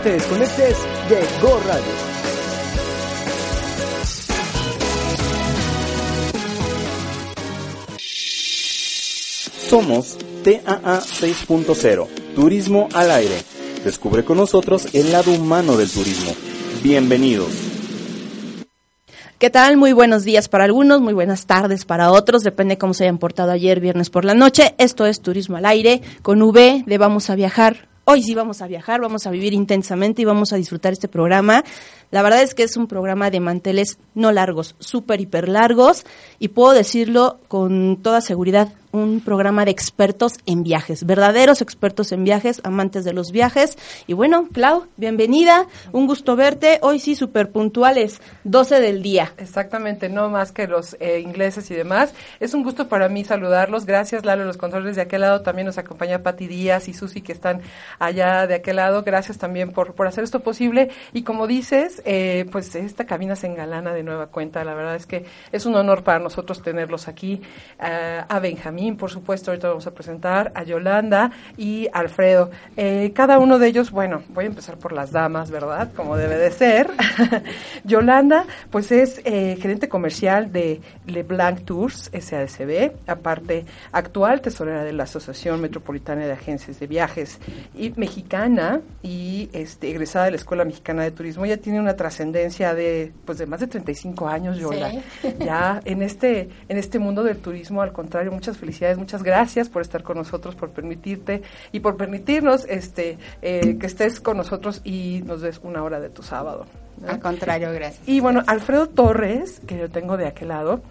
No te desconectes de Go Radio. Somos TAA 6.0, Turismo al Aire. Descubre con nosotros el lado humano del turismo. Bienvenidos. ¿Qué tal? Muy buenos días para algunos, muy buenas tardes para otros, depende cómo se hayan portado ayer viernes por la noche. Esto es Turismo al Aire con V de Vamos a Viajar. Hoy sí vamos a viajar, vamos a vivir intensamente y vamos a disfrutar este programa. La verdad es que es un programa de manteles no largos, súper, hiper largos y puedo decirlo con toda seguridad, un programa de expertos en viajes, verdaderos expertos en viajes, amantes de los viajes. Y bueno, Clau, bienvenida, un gusto verte. Hoy sí, súper puntuales, 12 del día. Exactamente, no más que los eh, ingleses y demás. Es un gusto para mí saludarlos. Gracias, Lalo, los controles de aquel lado. También nos acompaña Pati Díaz y Susi, que están allá de aquel lado. Gracias también por, por hacer esto posible. Y como dices, eh, pues esta cabina se engalana de nueva cuenta. La verdad es que es un honor para nosotros tenerlos aquí. Uh, a Benjamín, por supuesto, ahorita vamos a presentar, a Yolanda y Alfredo. Eh, cada uno de ellos, bueno, voy a empezar por las damas, ¿verdad? Como debe de ser. Yolanda, pues es eh, gerente comercial de LeBlanc Tours, SADCB, aparte actual tesorera de la Asociación Metropolitana de Agencias de Viajes y mexicana y este, egresada de la Escuela Mexicana de Turismo. Ella tiene una trascendencia de, pues, de más de 35 años, Yola. Sí. Ya en este, en este mundo del turismo, al contrario, muchas felicidades, muchas gracias por estar con nosotros, por permitirte y por permitirnos este, eh, que estés con nosotros y nos des una hora de tu sábado. ¿no? Al contrario, gracias. Y bueno, Alfredo Torres, que yo tengo de aquel lado,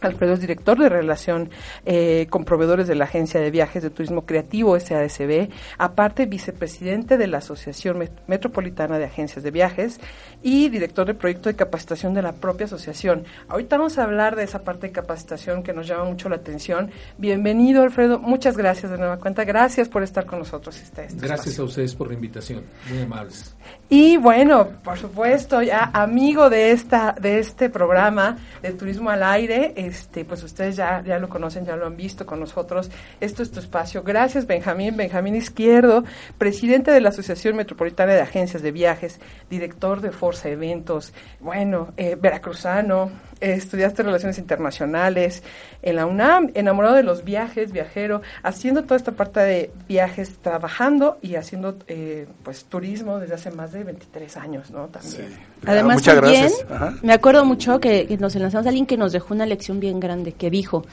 Alfredo es director de relación eh, con proveedores de la Agencia de Viajes de Turismo Creativo SADCB, aparte vicepresidente de la Asociación Met Metropolitana de Agencias de Viajes y director de proyecto de capacitación de la propia asociación. Ahorita vamos a hablar de esa parte de capacitación que nos llama mucho la atención. Bienvenido, Alfredo. Muchas gracias de nueva cuenta. Gracias por estar con nosotros. Este, este gracias espacio. a ustedes por la invitación. Muy amables. Y bueno, por supuesto, ya amigo de esta de este programa de Turismo al Aire, este pues ustedes ya ya lo conocen, ya lo han visto con nosotros. Esto es tu espacio. Gracias, Benjamín, Benjamín Izquierdo, presidente de la Asociación Metropolitana de Agencias de Viajes, director de Forza Eventos, bueno, eh, veracruzano, estudiaste relaciones internacionales en la UNAM, enamorado de los viajes, viajero, haciendo toda esta parte de viajes, trabajando y haciendo eh, pues turismo desde hace más de 23 años, ¿no? También. Sí. Además, Muchas también, gracias. Ajá. me acuerdo mucho que, que nos enlazamos a alguien que nos dejó una lección bien grande, que dijo,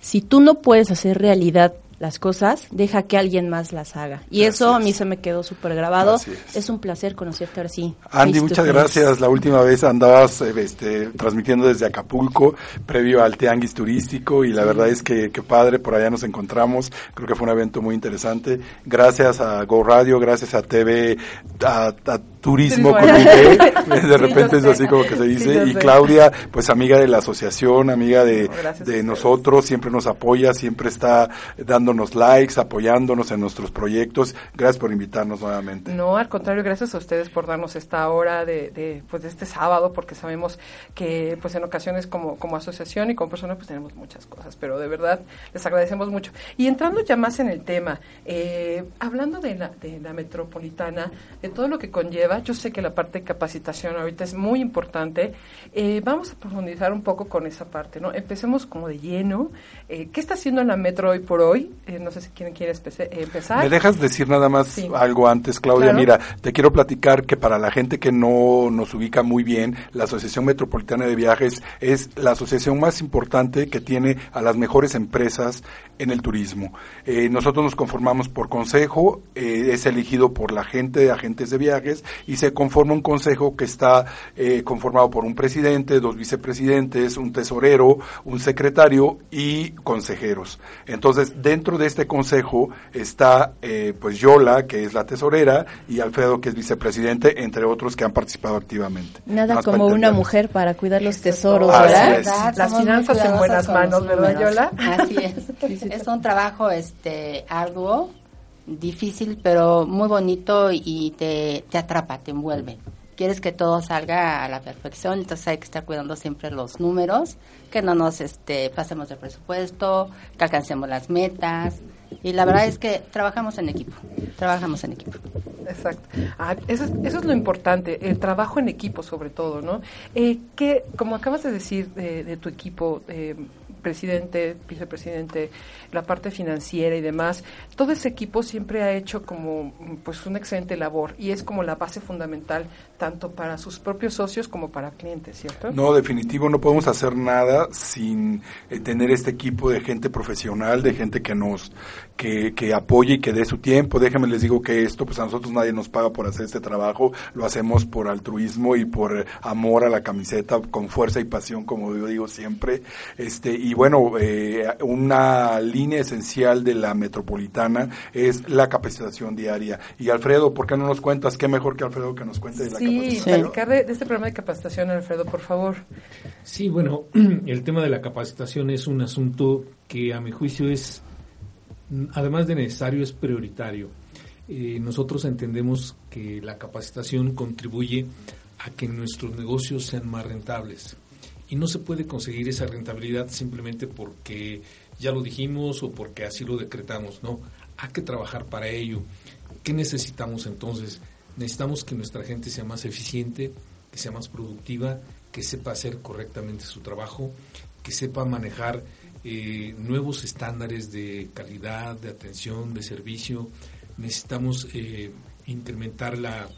si tú no puedes hacer realidad las cosas, deja que alguien más las haga. Y eso a mí se me quedó súper grabado. Es. Es. un placer conocerte ahora sí. Andy, muchas gracias. La última vez andabas eh, este, transmitiendo desde Acapulco, previo al Tianguis Turístico, y la verdad es que, que padre, por allá nos encontramos. Creo que fue un evento muy interesante. Gracias a Go Radio, gracias a TV, a, a Turismo con Sí, de repente es así como que se dice. y. Claudia, pues amiga de la asociación, amiga de, No, nosotros, siempre nos apoya, siempre está dándonos likes, apoyándonos en nuestros proyectos. Gracias por invitarnos nuevamente. No, al contrario, gracias a ustedes por darnos esta hora de, de, pues, de este sábado, porque sabemos que pues en ocasiones como, como asociación y como persona pues tenemos muchas cosas, pero de verdad les agradecemos mucho. Y entrando ya más en el tema, eh, hablando de la, de la metropolitana, de todo lo que conlleva, yo sé que la parte de capacitación ahorita es muy importante, eh, vamos a profundizar un poco con esa parte, ¿no? Empecemos como de lleno. Eh, ¿Qué está haciendo la metro hoy por hoy? Eh, no sé si quieren quiere empezar. ¿Me dejas decir nada más Sí. algo antes, Claudia? Claro. Mira, te quiero platicar que para la gente que no nos ubica muy bien, la Asociación Metropolitana de Viajes es la asociación más importante que tiene a las mejores empresas en el turismo. Eh, nosotros nos conformamos por consejo, eh, es elegido por la gente de agentes de viajes y se conforma un consejo que está eh, conformado por un presidente, dos vicepresidentes, un tesorero, un secretario y consejeros. Entonces, dentro de este consejo está eh, pues Yola, que es la tesorera, y Alfredo, que es vicepresidente, entre otros que han participado activamente. Nada Más como una mujer para cuidar los Eso es tesoros. ¿verdad? Las Somos finanzas en buenas manos, ¿verdad. Yola? Así es. es un trabajo este arduo, difícil, pero muy bonito y te, te atrapa, te envuelve. Quieres que todo salga a la perfección, entonces hay que estar cuidando siempre los números, que no nos este, pasemos de presupuesto, que alcancemos las metas Y la verdad es que trabajamos en equipo, trabajamos en equipo. Exacto. Ah, eso, es, eso es lo importante, el trabajo en equipo sobre todo, ¿no? Eh, que, como acabas de decir de, de tu equipo, eh, presidente, vicepresidente, la parte financiera y demás, todo ese equipo siempre ha hecho como pues una excelente labor y es como la base fundamental tanto para sus propios socios como para clientes, ¿cierto? No, definitivo, no podemos hacer nada sin eh, tener este equipo de gente profesional, de gente que nos que, que apoye y que dé su tiempo. Déjenme les digo que esto, pues a nosotros nadie nos paga por hacer este trabajo, lo hacemos por altruismo y por amor a la camiseta, con fuerza y pasión, como yo digo siempre. Este y bueno, eh, una línea esencial de la metropolitana es la capacitación diaria. Y Alfredo, ¿por qué no nos cuentas? Qué mejor que Alfredo que nos cuente de la Sí, capacitación. platicar de, de este programa de capacitación, Alfredo, por favor. Sí, bueno, el tema de la capacitación es un asunto que a mi juicio es, además de necesario, es prioritario. Eh, nosotros entendemos que la capacitación contribuye a que nuestros negocios sean más rentables. Y no se puede conseguir esa rentabilidad simplemente porque ya lo dijimos o porque así lo decretamos. No, hay que trabajar para ello. ¿Qué necesitamos entonces? Necesitamos que nuestra gente sea más eficiente, que sea más productiva, que sepa hacer correctamente su trabajo, que sepa manejar eh, nuevos estándares de calidad, de atención, de servicio. Necesitamos eh, incrementar la,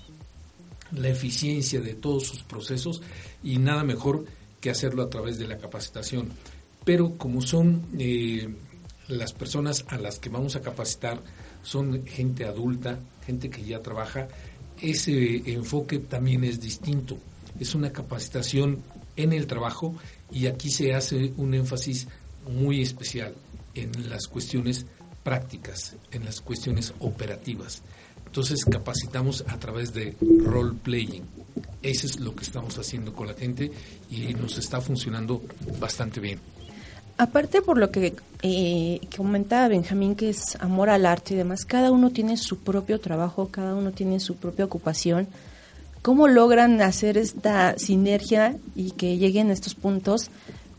la eficiencia de todos sus procesos y nada mejor que hacerlo a través de la capacitación. Pero como son eh, las personas a las que vamos a capacitar, son gente adulta, gente que ya trabaja, ese enfoque también es distinto. Es una capacitación en el trabajo y aquí se hace un énfasis muy especial en las cuestiones prácticas, en las cuestiones operativas. Entonces capacitamos a través de role playing. Eso es lo que estamos haciendo con la gente y nos está funcionando bastante bien. Aparte por lo que eh, comentaba Benjamín, que es amor al arte y demás, cada uno tiene su propio trabajo, cada uno tiene su propia ocupación. ¿Cómo logran hacer esta sinergia y que lleguen a estos puntos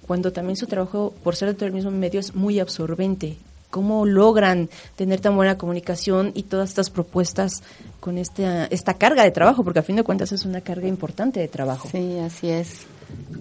cuando también su trabajo, por ser dentro del mismo medio, es muy absorbente? ¿Cómo logran tener tan buena comunicación y todas estas propuestas con esta, esta carga de trabajo? Porque a fin de cuentas es una carga importante de trabajo. Sí, así es.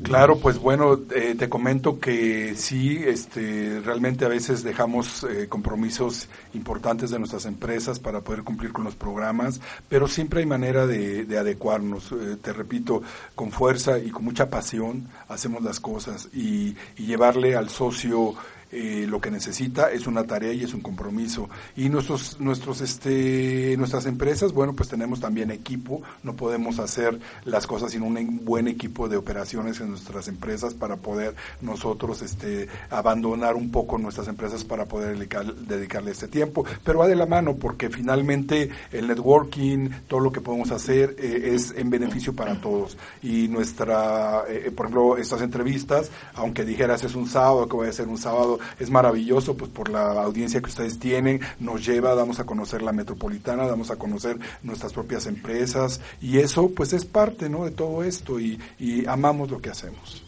Claro, pues bueno, eh, te comento que sí, este, realmente a veces dejamos eh, compromisos importantes de nuestras empresas para poder cumplir con los programas, pero siempre hay manera de, de adecuarnos. Eh, te repito, con fuerza y con mucha pasión hacemos las cosas y llevarle al socio eh, lo que necesita es una tarea y es un compromiso. Y nuestros nuestros este nuestras empresas bueno pues tenemos también equipo. No podemos hacer las cosas sin un buen equipo de operaciones en nuestras empresas para poder nosotros este abandonar un poco nuestras empresas para poder dedicar, dedicarle este tiempo. Pero va de la mano porque finalmente el networking todo lo que podemos hacer eh, es en beneficio para todos. Y nuestra eh, por ejemplo estas entrevistas aunque dijeras es un sábado que voy a ser un sábado es maravilloso, pues por la audiencia que ustedes tienen, nos lleva, damos a conocer la metropolitana, damos a conocer nuestras propias empresas y eso pues es parte, ¿no? De todo esto y, y amamos lo que hacemos.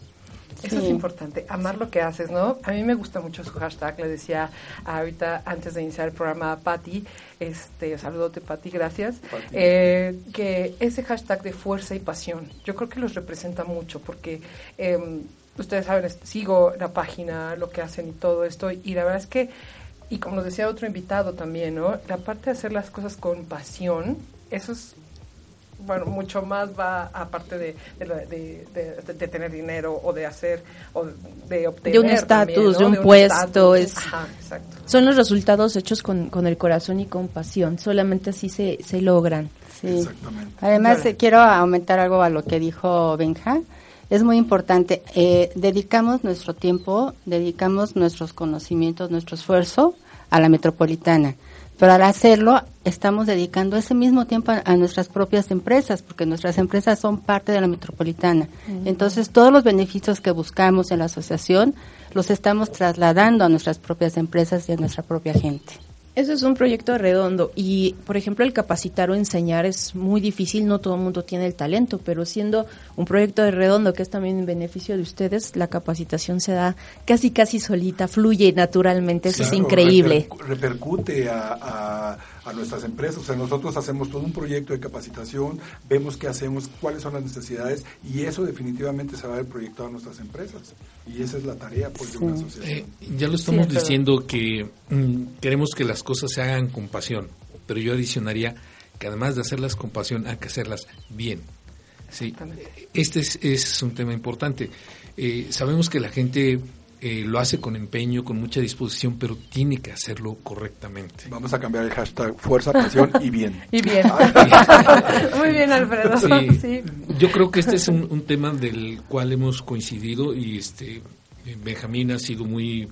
Eso Sí. es importante, amar lo que haces, ¿no? A mí me gusta mucho su hashtag, le decía ahorita antes de iniciar el programa a Patti, este, saludote Patti, gracias, eh, que ese hashtag de fuerza y pasión, yo creo que los representa mucho porque eh, ustedes saben, sigo la página, lo que hacen y todo esto, y la verdad es que, y como nos decía otro invitado también, ¿no? La parte de hacer las cosas con pasión, eso es bueno, mucho más va aparte de, de, la- de- de- de tener dinero o de hacer o de obtener De un estatus, ¿no? de un puesto, es- Ajá, exacto. Son los resultados hechos con, con el corazón y con pasión. Solamente así se, se logran. Sí. Exactamente. Además, eh, quiero aumentar algo a lo que dijo Benja. Es muy importante. eh, dedicamos nuestro tiempo, dedicamos nuestros conocimientos, nuestro esfuerzo a la metropolitana. Pero al hacerlo, estamos dedicando ese mismo tiempo a, a nuestras propias empresas, porque nuestras empresas son parte de la metropolitana. Entonces, todos los beneficios que buscamos en la asociación los estamos trasladando a nuestras propias empresas y a nuestra propia gente. Eso es un proyecto redondo y, por ejemplo, el capacitar o enseñar es muy difícil, no todo el mundo tiene el talento, pero siendo un proyecto de redondo que es también en beneficio de ustedes, la capacitación se da casi casi solita, fluye naturalmente, eso es increíble. repercute a, a, nuestras empresas, o sea, nosotros hacemos todo un proyecto de capacitación, vemos qué hacemos, cuáles son las necesidades y eso definitivamente se va a ver proyectado a nuestras empresas y esa es la tarea pues, de una asociación. Eh, ya lo estamos diciendo que mm, queremos que las cosas se hagan con pasión, pero yo adicionaría que además de hacerlas con pasión hay que hacerlas bien. Sí, este es, un tema importante. Eh, sabemos que la gente eh, lo hace con empeño, con mucha disposición, pero tiene que hacerlo correctamente. Vamos a cambiar el hashtag fuerza, pasión y bien. y bien. Muy bien, Alfredo. Sí, Yo creo que este es un, un, tema del cual hemos coincidido y este Benjamín ha sido muy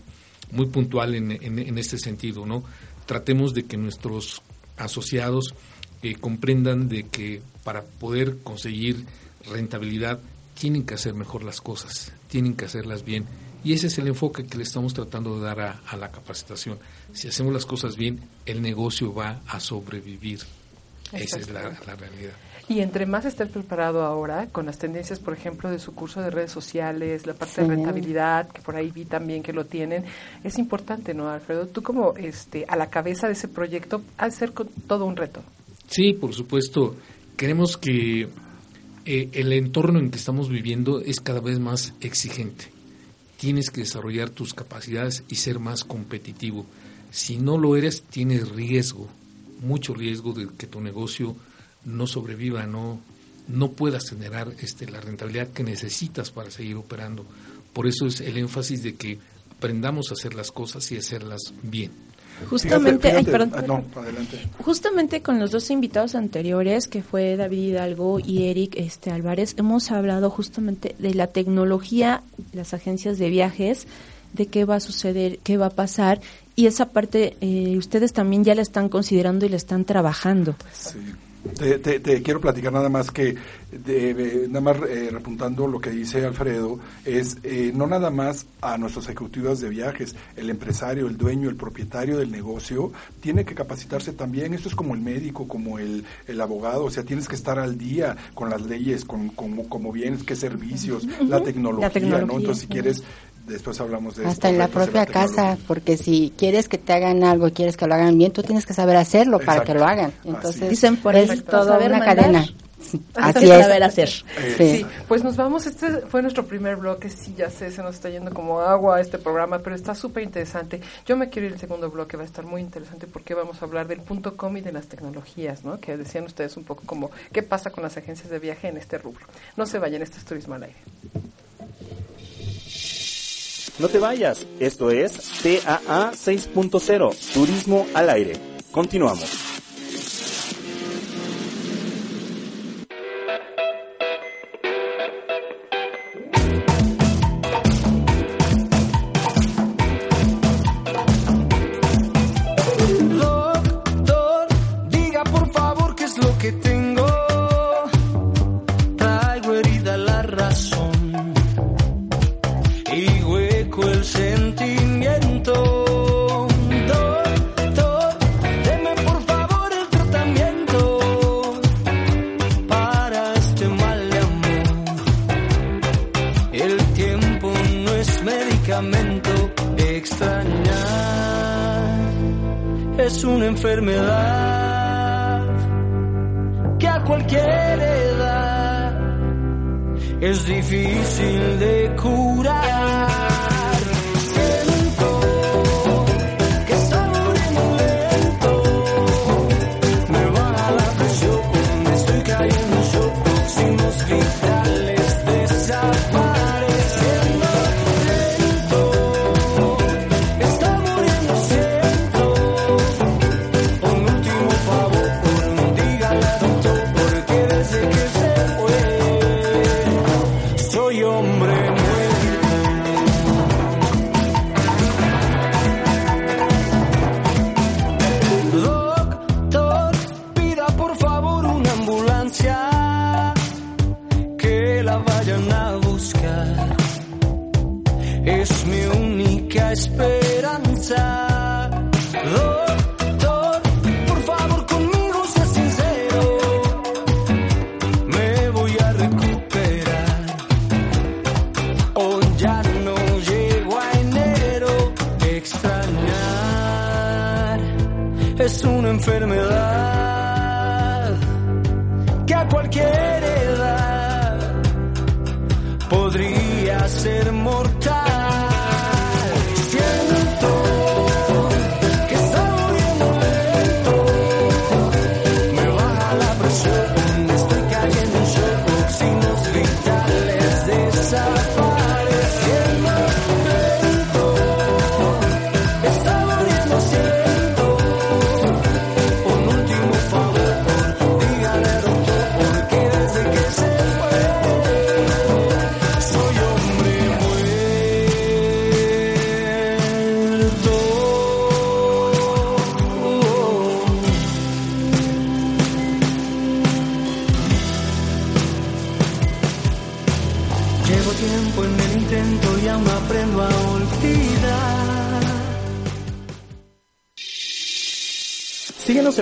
muy puntual en, en, este sentido, ¿no? Tratemos de que nuestros asociados eh, comprendan de que para poder conseguir rentabilidad tienen que hacer mejor las cosas, tienen que hacerlas bien. Y ese es el enfoque que le estamos tratando de dar a, a la capacitación. Si hacemos las cosas bien, el negocio va a sobrevivir. Esa es la, la realidad. Y entre más esté preparado ahora, con las tendencias, por ejemplo, de su curso de redes sociales, la parte de rentabilidad, que por ahí vi también que lo tienen, es importante, ¿no, Alfredo? Tú como este, a la cabeza de ese proyecto, de ser todo un reto. Sí, por supuesto. Queremos que eh, el entorno en que estamos viviendo es cada vez más exigente. Tienes que desarrollar tus capacidades y ser más competitivo. Si no lo eres, tienes riesgo, mucho riesgo de que tu negocio no sobreviva, no, no puedas generar este, la rentabilidad que necesitas para seguir operando. Por eso es el énfasis de que aprendamos a hacer las cosas y hacerlas bien. Justamente, ah, justamente con los dos invitados anteriores, que fue David Hidalgo y Eric este, Álvarez, hemos hablado justamente de la tecnología, las agencias de viajes, de qué va a suceder, qué va a pasar, y esa parte eh, ustedes también ya la están considerando y la están trabajando. Sí. Te, quiero platicar nada más que, nada más eh, repuntando lo que dice Alfredo, es eh, no nada más a nuestros ejecutivos de viajes, el empresario, el dueño, el propietario del negocio, tiene que capacitarse también. Esto es como el médico, como el, el abogado, o sea, tienes que estar al día con las leyes, con, como bienes, qué servicios, la tecnología, ¿no? Entonces, si quieres después hablamos de hasta en la propia casa porque si quieres que te hagan algo quieres que lo hagan bien tú tienes que saber hacerlo para que lo hagan entonces dicen por es toda una cadena Así es. saber hacer. Sí. pues nos vamos. Este fue nuestro primer bloque. Sí, ya sé, se nos está yendo como agua este programa, pero está súper interesante. Yo me quiero ir al segundo bloque, va a estar muy interesante porque vamos a hablar del punto com y de las tecnologías, ¿no? Que decían ustedes un poco como qué pasa con las agencias de viaje en este rubro. No se vayan, este es Turismo al Aire. No te vayas, esto es TAA 6.0, Turismo al Aire. Continuamos.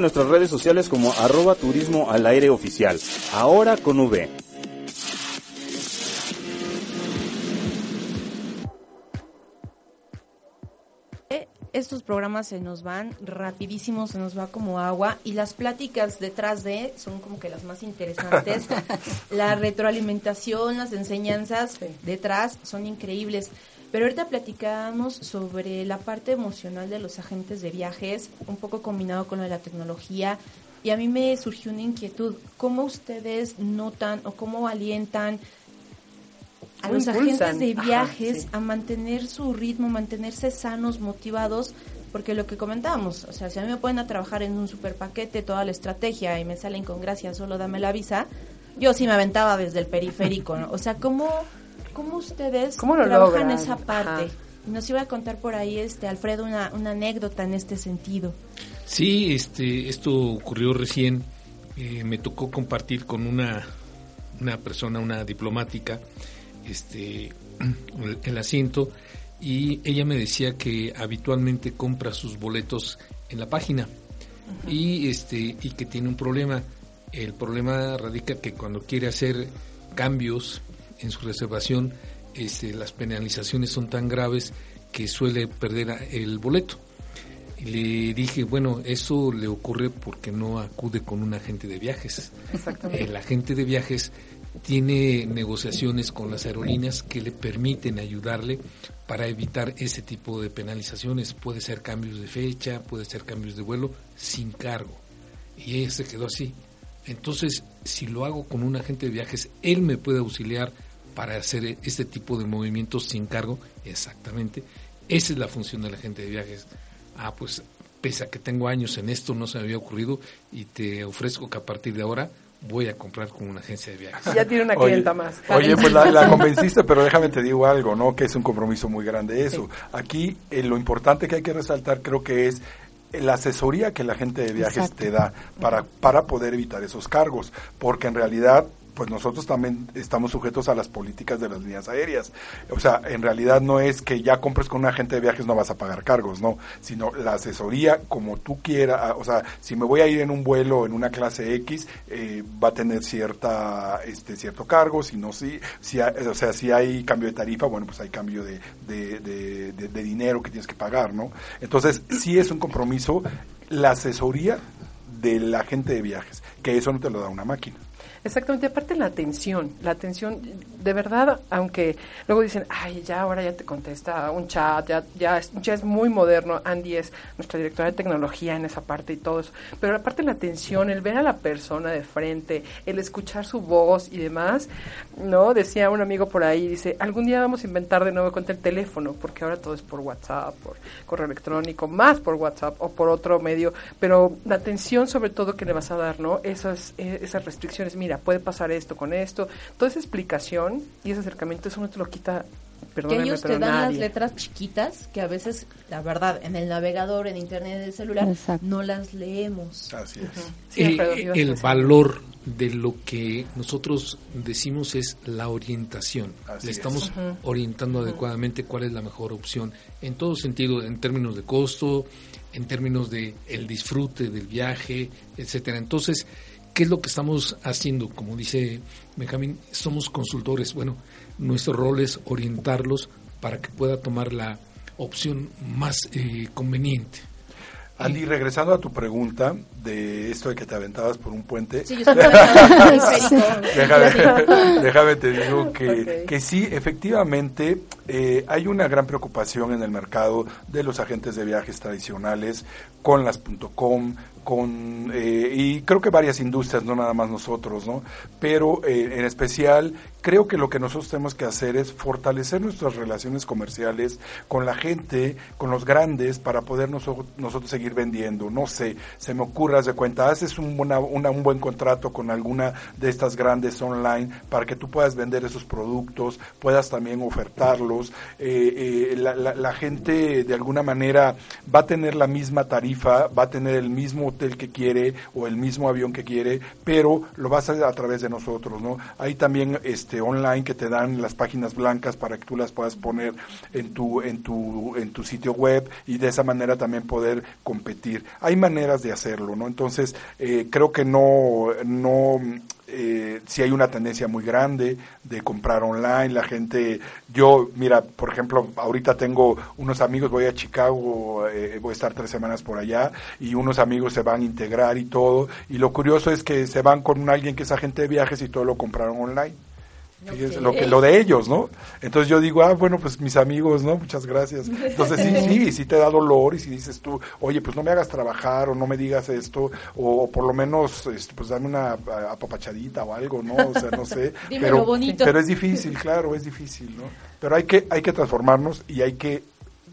Nuestras redes sociales como arroba turismo al aire oficial. Ahora con V. estos programas se nos van rapidísimo, se nos va como agua y las pláticas detrás de son como que las más interesantes. la retroalimentación, las enseñanzas detrás son increíbles. Pero ahorita platicábamos sobre la parte emocional de los agentes de viajes, un poco combinado con lo de la tecnología, y a mí me surgió una inquietud. ¿Cómo ustedes notan o cómo alientan a los agentes de viajes a mantener su ritmo, mantenerse sanos, motivados? Porque lo que comentábamos, o sea, si a mí me pueden a trabajar en un super paquete toda la estrategia y me salen con gracia, solo dame la visa, yo sí me aventaba desde el periférico, ¿no? O sea, ¿cómo ¿Cómo ustedes trabajan esa parte? Nos iba a contar por ahí, este Alfredo, una, una anécdota en este sentido. Sí, este, esto ocurrió recién. Eh, me tocó compartir con una, una persona, una diplomática, este, el, asiento y ella me decía que habitualmente compra sus boletos en la página y este y que tiene un problema. El problema radica que cuando quiere hacer cambios en su reservación este, las penalizaciones son tan graves que suele perder el boleto. Y le dije, bueno, eso le ocurre porque no acude con un agente de viajes. El agente de viajes tiene negociaciones con las aerolíneas que le permiten ayudarle para evitar ese tipo de penalizaciones. Puede ser cambios de fecha, puede ser cambios de vuelo sin cargo. Y ella se quedó así. Entonces, si lo hago con un agente de viajes, él me puede auxiliar para hacer este tipo de movimientos sin cargo, exactamente. Esa es la función de la gente de viajes. Ah, pues pese a que tengo años en esto, no se me había ocurrido y te ofrezco que a partir de ahora voy a comprar con una agencia de viajes. Ya tiene una clienta más. Oye, pues la, convenciste, pero déjame te digo algo, ¿no? Que es un compromiso muy grande eso. Aquí eh, lo importante que hay que resaltar creo que es la asesoría que la gente de viajes te da para, para poder evitar esos cargos, porque en realidad pues nosotros también estamos sujetos a las políticas de las líneas aéreas. O sea, en realidad no es que ya compres con un agente de viajes no vas a pagar cargos, no, sino la asesoría como tú quieras. Ah, o sea, si me voy a ir en un vuelo en una clase X, eh, va a tener cierta, este, cierto cargo, si no, sí, si, o sea, si hay cambio de tarifa, bueno, pues hay cambio de, de, de dinero que tienes que pagar, ¿no? Entonces, sí es un compromiso la asesoría del agente de viajes, que eso no te lo da una máquina. Exactamente, aparte la atención, la atención, de verdad, aunque luego dicen, ay, ya ahora ya te contesta un chat, ya, ya, es, ya es muy moderno, Andy es nuestra directora de tecnología en esa parte y todo eso, pero aparte la atención, el ver a la persona de frente, el escuchar su voz y demás, ¿no? Decía un amigo por ahí, dice, algún día vamos a inventar de nuevo con el teléfono, porque ahora todo es por WhatsApp, por correo electrónico, más por WhatsApp o por otro medio, pero la atención sobre todo que le vas a dar, ¿no? Esas, eh, esas restricciones, mira, puede pasar esto con esto. Toda esa explicación y ese acercamiento, eso no te lo quita que ellos te dan las letras chiquitas que a veces, la verdad, en el navegador, en internet, en el celular, no las leemos. Así es. Eh, el, valor de lo que nosotros decimos es la orientación. Le estamos orientando adecuadamente cuál es la mejor opción en todo sentido, en términos de costo, en términos de el disfrute del viaje, etcétera. Entonces, ¿Qué es lo que estamos haciendo? Como dice Benjamín, somos consultores. Bueno, nuestro rol es orientarlos para que pueda tomar la opción más eh, conveniente. Andy, regresando a tu pregunta de esto de que te aventabas por un puente, Sí, yo déjame, déjame te digo que, que sí, efectivamente, eh, hay una gran preocupación en el mercado de los agentes de viajes tradicionales con las .com, con eh, y creo que varias industrias, no nada más nosotros, ¿no? Pero eh, en especial creo que lo que nosotros tenemos que hacer es fortalecer nuestras relaciones comerciales con la gente, con los grandes, para poder noso- nosotros seguir vendiendo. No sé, se me ocurre, haz de cuenta, haces un, buena- una- un buen contrato con alguna de estas grandes online para que tú puedas vender esos productos, puedas también ofertarlos. Eh, eh, la gente de alguna manera va a tener la misma tarifa, va a tener el mismo hotel que quiere o el mismo avión que quiere, pero lo vas a a través de nosotros, ¿no? Hay también este online que te dan las páginas blancas para que tú las puedas poner en tu en tu en tu sitio web y de esa manera también poder competir. Hay maneras de hacerlo, ¿no? Entonces eh, creo que no no eh, si hay una tendencia muy grande de comprar online, la gente, yo, mira, por ejemplo, ahorita tengo unos amigos, voy a Chicago, eh, voy a estar tres semanas por allá, y unos amigos se van a integrar y todo, y lo curioso es que se van con alguien que es agente de viajes y todo lo compraron online. Fíjense, lo que lo de ellos, ¿no? Entonces yo digo, ah, bueno, pues mis amigos, ¿no? Muchas gracias. Entonces sí, sí, sí te da dolor y si dices tú, oye, pues no me hagas trabajar o no me digas esto o, o por lo menos, este, pues dame una apapachadita o algo, ¿no? O sea, no sé. Pero, bonito. pero es difícil, claro, es difícil, ¿no? Pero hay que hay que transformarnos y hay que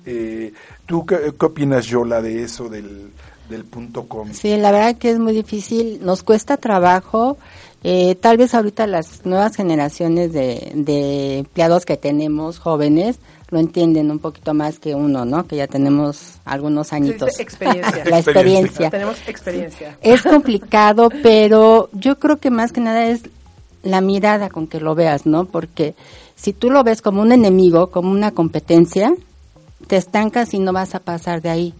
eh, ¿Tú qué, qué opinas, Yola, de eso del, del punto com? Sí, la verdad que es muy difícil, nos cuesta trabajo. Eh, tal vez ahorita las nuevas generaciones de, de empleados que tenemos, jóvenes, lo entienden un poquito más que uno, ¿no? Que ya tenemos algunos añitos. experiencia. La experiencia. Tenemos experiencia. Es complicado, pero yo creo que más que nada es la mirada con que lo veas, ¿no? Porque si tú lo ves como un enemigo, como una competencia, te estancas y no vas a pasar de ahí.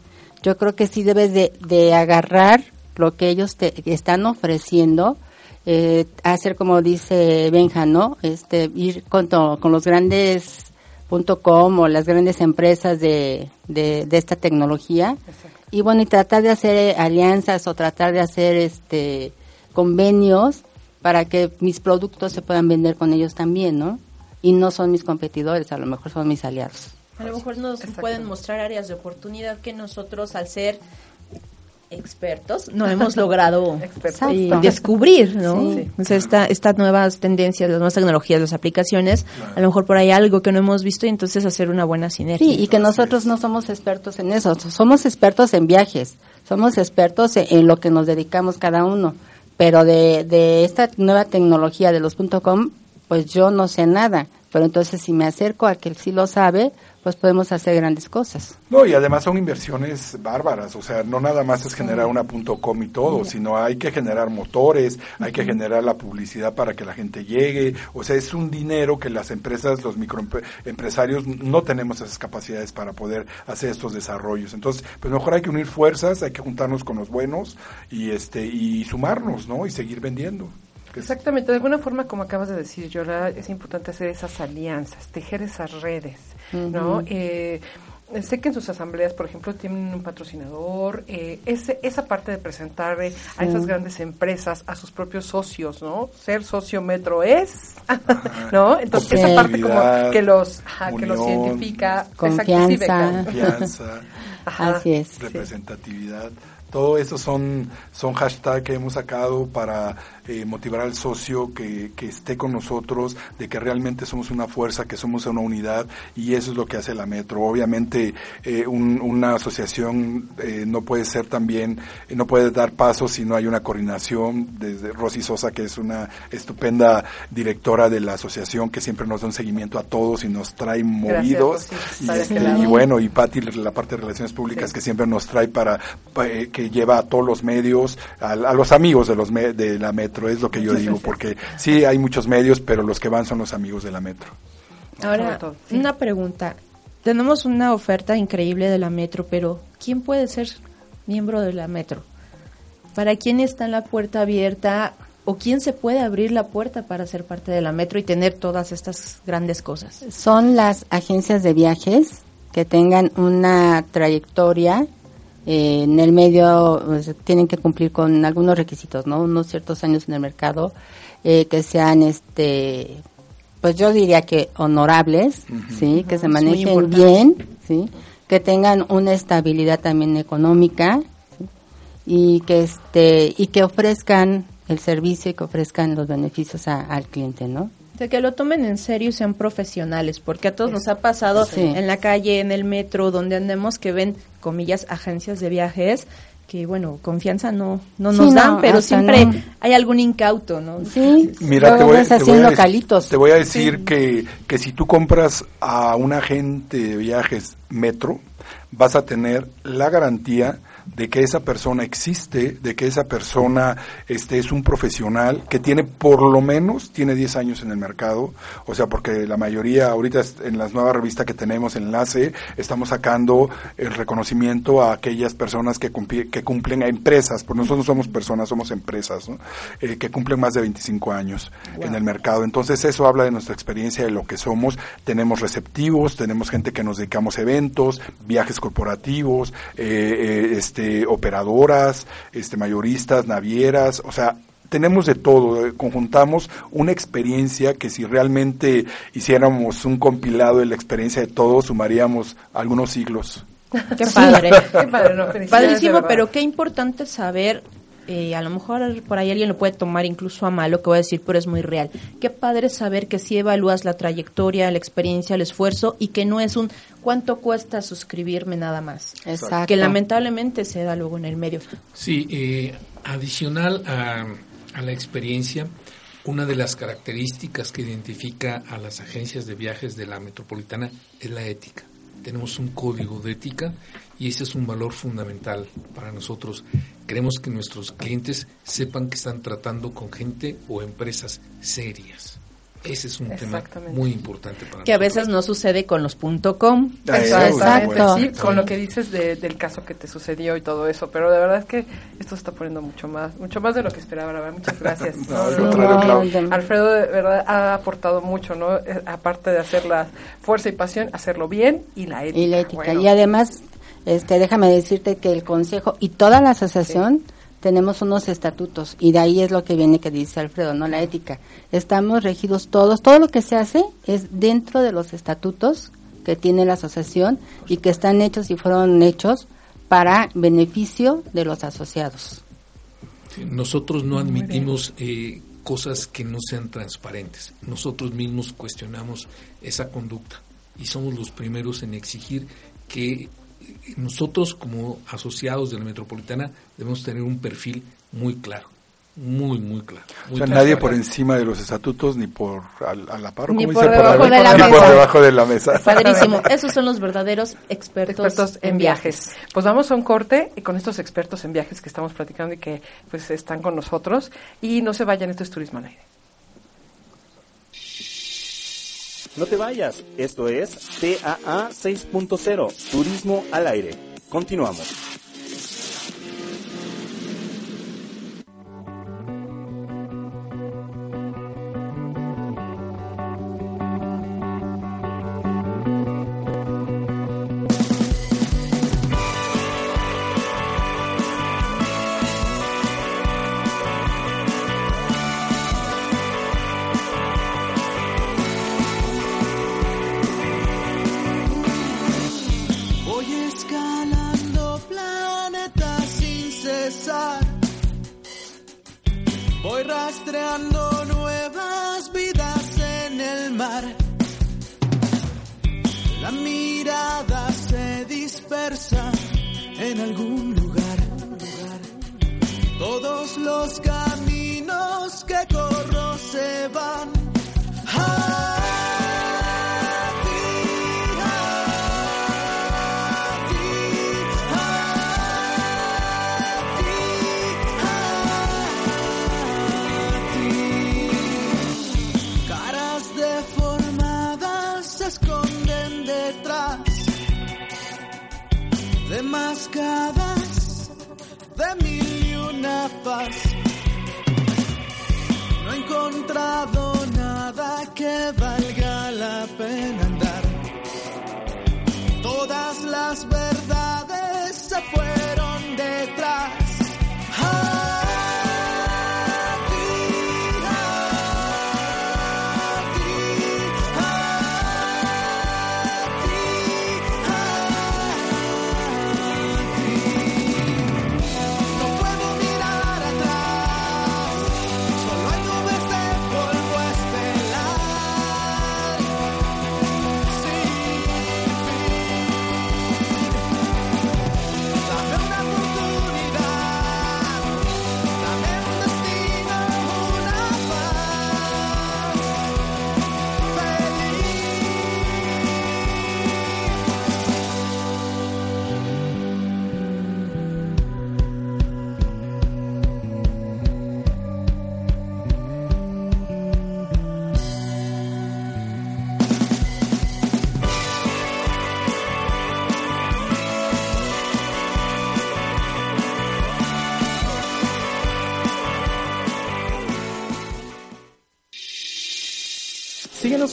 Yo creo que sí debes de, de agarrar lo que ellos te están ofreciendo, eh, hacer como dice Benja, ¿no? Este, ir con, to- con los grandes punto .com o las grandes empresas de, de, de esta tecnología y bueno y tratar de hacer eh, alianzas o tratar de hacer este convenios para que mis productos se puedan vender con ellos también, ¿no? Y no son mis competidores, a lo mejor son mis aliados. A lo mejor nos pueden mostrar áreas de oportunidad que nosotros, al ser expertos, no hemos logrado descubrir, ¿no? Sí. O sea, esta, estas nuevas tendencias, las nuevas tecnologías, las aplicaciones, a lo mejor por ahí algo que no hemos visto y entonces hacer una buena sinergia. Sí, y que nosotros no somos expertos en eso, somos expertos en viajes, somos expertos en, en lo que nos dedicamos cada uno, pero de, de esta nueva tecnología de los .com, pues yo no sé nada, pero entonces si me acerco a que sí lo sabe, pues podemos hacer grandes cosas. No, y además son inversiones bárbaras, o sea, no nada más es generar una punto .com y todo, sino hay que generar motores, hay que generar la publicidad para que la gente llegue, o sea, es un dinero que las empresas, los microempresarios no tenemos esas capacidades para poder hacer estos desarrollos. Entonces, pues mejor hay que unir fuerzas, hay que juntarnos con los buenos y este y sumarnos, ¿no? Y seguir vendiendo. Exactamente, de alguna forma, como acabas de decir, Yola, es importante hacer esas alianzas, tejer esas redes, ¿no? Eh, sé que en sus asambleas, por ejemplo, tienen un patrocinador, eh, ese, esa parte de presentar eh, a esas grandes empresas, a sus propios socios, ¿no? Ser socio metro es, ¿no? Entonces, esa parte como que los, ajá, que los identifica. Confianza. Exacto, sí, Beca. confianza. Ajá. Así es. representatividad. Todo eso son, son hashtags que hemos sacado para eh, motivar al socio que, que esté con nosotros, de que realmente somos una fuerza, que somos una unidad y eso es lo que hace la Metro. Obviamente eh, un- una asociación eh, no puede ser también, eh, no puede dar pasos si no hay una coordinación desde Rosy Sosa, que es una estupenda directora de la asociación que siempre nos da un seguimiento a todos y nos trae movidos. Rosy, y, este, y bueno, y Patti, la parte de relaciones públicas Sí. que siempre nos trae para, pa- eh, que lleva a todos los medios, a, a los amigos de los me- de la metro, es lo que yo digo, porque sí hay muchos medios, pero los que van son los amigos de la metro. Ahora, Sobre todo, sí. una pregunta. Tenemos una oferta increíble de la Metro, pero ¿quién puede ser miembro de la Metro? ¿Para quién está la puerta abierta o quién se puede abrir la puerta para ser parte de la Metro y tener todas estas grandes cosas? Son las agencias de viajes que tengan una trayectoria eh, en el medio pues, tienen que cumplir con algunos requisitos, ¿no? Unos ciertos años en el mercado eh, que sean, este, pues yo diría que honorables, sí, que se manejen bien, sí, que tengan una estabilidad también económica ¿sí? y que este y que ofrezcan el servicio y que ofrezcan los beneficios a- al cliente, ¿no? Sea, que lo tomen en serio y sean profesionales, porque a todos nos ha pasado Sí. en la calle, en el metro, donde andemos, que ven, comillas, agencias de viajes, que bueno, confianza no, no Sí, nos no, dan, pero siempre no. hay algún incauto, ¿no? Sí, Mira, te voy, ves te así voy en a decir, te voy a decir que, que si tú compras a un agente de viajes metro, vas a tener la garantía de que esa persona existe, de que esa persona este, es un profesional que tiene por lo menos, tiene 10 años en el mercado, o sea, porque la mayoría, ahorita en las nuevas revistas que tenemos, Enlace, estamos sacando el reconocimiento a aquellas personas que, cumpli- que cumplen a empresas, porque nosotros no somos personas, somos empresas, ¿no? Eh, que cumplen más de 25 años en el mercado. Entonces eso habla de nuestra experiencia, de lo que somos. Tenemos receptivos, tenemos gente que nos dedicamos a eventos, viajes corporativos, eh, eh, este, operadoras, este, mayoristas, navieras, o sea, tenemos de todo, eh, conjuntamos una experiencia que si realmente hiciéramos un compilado de la experiencia de todos, sumaríamos algunos siglos. Qué padre. Qué padre, no, Padrísimo, pero qué importante saber, eh, a lo mejor por ahí alguien lo puede tomar incluso a mal lo que voy a decir, pero es muy real. Qué padre saber que sí evalúas la trayectoria, la experiencia, el esfuerzo y que no es un cuánto cuesta suscribirme nada más. Exacto. Que lamentablemente se da luego en el medio. Sí, eh, adicional a, a la experiencia, una de las características que identifica a las agencias de viajes de la metropolitana es la ética. Tenemos un código de ética y ese es un valor fundamental para nosotros. Queremos que nuestros clientes sepan que están tratando con gente o empresas serias. Ese es un tema muy importante para Que a veces no sucede con los .com. Ah, eso, Exactamente, Exacto. sí, con lo que dices de- del caso que te sucedió y todo eso, pero de verdad es que esto se está poniendo mucho más, mucho más de lo que esperaba, la verdad, muchas gracias. No, no, no, Alfredo de verdad ha aportado mucho, ¿no? Eh, Aparte de hacer la fuerza y pasión, hacerlo bien y la ética. y la ética. Bueno, Y además, este, déjame decirte que el consejo y toda la asociación tenemos unos estatutos y de ahí es lo que viene que dice Alfredo, no la ética. Estamos regidos todos, todo lo que se hace es dentro de los estatutos que tiene la asociación y que están hechos y fueron hechos para beneficio de los asociados. Nosotros no admitimos eh, cosas que no sean transparentes. Nosotros mismos cuestionamos esa conducta y somos los primeros en exigir que nosotros como asociados de la metropolitana debemos tener un perfil muy claro, muy, muy claro. O sea, nadie por encima de los estatutos ni por al- a, la par, Ni como por dicen debajo la- de la ni por mesa. debajo de la mesa. Padrísimo. Esos son los verdaderos expertos, expertos en viajes. Pues vamos a un corte y con estos expertos en viajes que estamos platicando y que pues están con nosotros y no se vayan, esto es Turismo al Aire. No te vayas, esto es TAA 6.0, Turismo al Aire. Continuamos.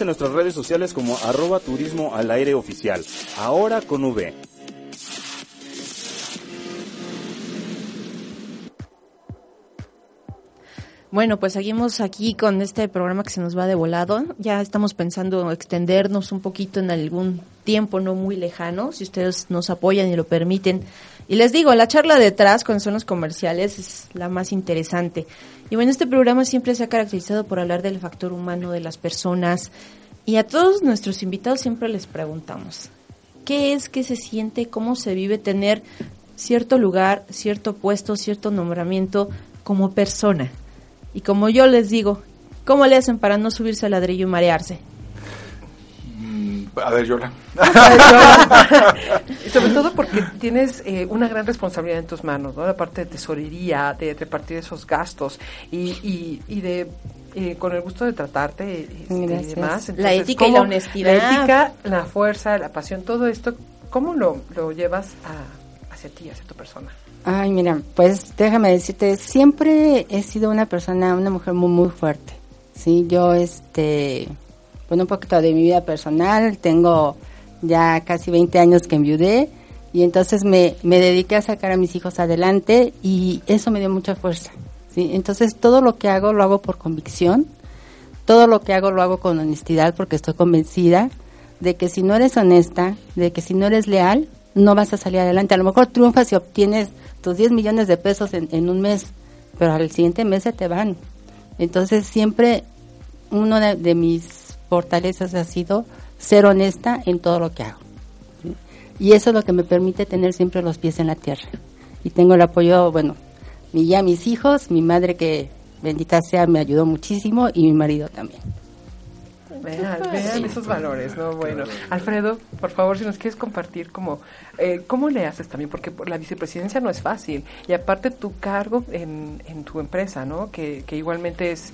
Nuestras redes sociales como arroba turismo al aire oficial. Ahora con V. Bueno, pues seguimos aquí con este programa que se nos va de volado. Ya estamos pensando extendernos un poquito en algún tiempo no muy lejano, si ustedes nos apoyan y lo permiten. Y les digo, la charla detrás, cuando son los comerciales, es la más interesante. Y bueno, este programa siempre se ha caracterizado por hablar del factor humano de las personas. Y a todos nuestros invitados siempre les preguntamos, ¿qué es, qué se siente, cómo se vive tener cierto lugar, cierto puesto, cierto nombramiento como persona? Y como yo les digo, ¿cómo le hacen para no subirse al ladrillo y marearse? Mm, A ver, Yola. Sobre todo porque tienes eh, una gran responsabilidad en tus manos, ¿no? La parte de tesorería, de repartir esos gastos y, y, y de eh, con el gusto de tratarte este, y demás. La ética y la ¿cómo- honestidad. La ética, la fuerza, la pasión, todo esto, ¿cómo lo, lo llevas a, hacia ti, hacia tu persona? Ay, mira, pues déjame decirte, siempre he sido una persona, una mujer muy, muy fuerte. Sí, yo, este, bueno, un poquito de mi vida personal, tengo ya casi 20 años que enviudé y entonces me, me dediqué a sacar a mis hijos adelante y eso me dio mucha fuerza. Entonces todo lo que hago lo hago por convicción, todo lo que hago lo hago con honestidad porque estoy convencida de que si no eres honesta, de que si no eres leal, no vas a salir adelante. A lo mejor triunfas y obtienes tus 10 millones de pesos en, en un mes, pero al siguiente mes se te van. Entonces siempre una de, mis fortalezas ha sido ser honesta en todo lo que hago. Y eso es lo que me permite tener siempre los pies en la tierra. Y tengo el apoyo, bueno, mi, ya mis hijos, mi madre que bendita sea me ayudó muchísimo y mi marido también. Vean, vean esos valores, ¿no? Bueno, Alfredo, por favor, si nos quieres compartir como, eh, ¿cómo le haces también? Porque por la vicepresidencia no es fácil. Y aparte tu cargo en, en tu empresa, ¿no? Que, que igualmente es,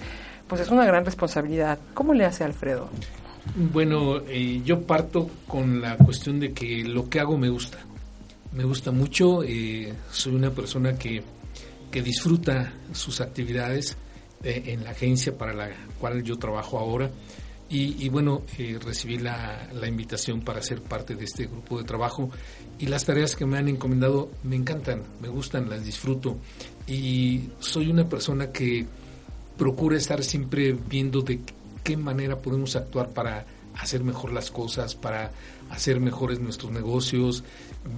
pues es una gran responsabilidad. ¿Cómo le hace Alfredo? Bueno, eh, yo parto con la cuestión de que lo que hago me gusta. Me gusta mucho, eh, soy una persona que, que disfruta sus actividades eh, en la agencia para la cual yo trabajo ahora. Y, y bueno, eh, recibí la, la invitación para ser parte de este grupo de trabajo y las tareas que me han encomendado me encantan, me gustan, las disfruto. Y soy una persona que procura estar siempre viendo de qué manera podemos actuar para hacer mejor las cosas, para hacer mejores nuestros negocios,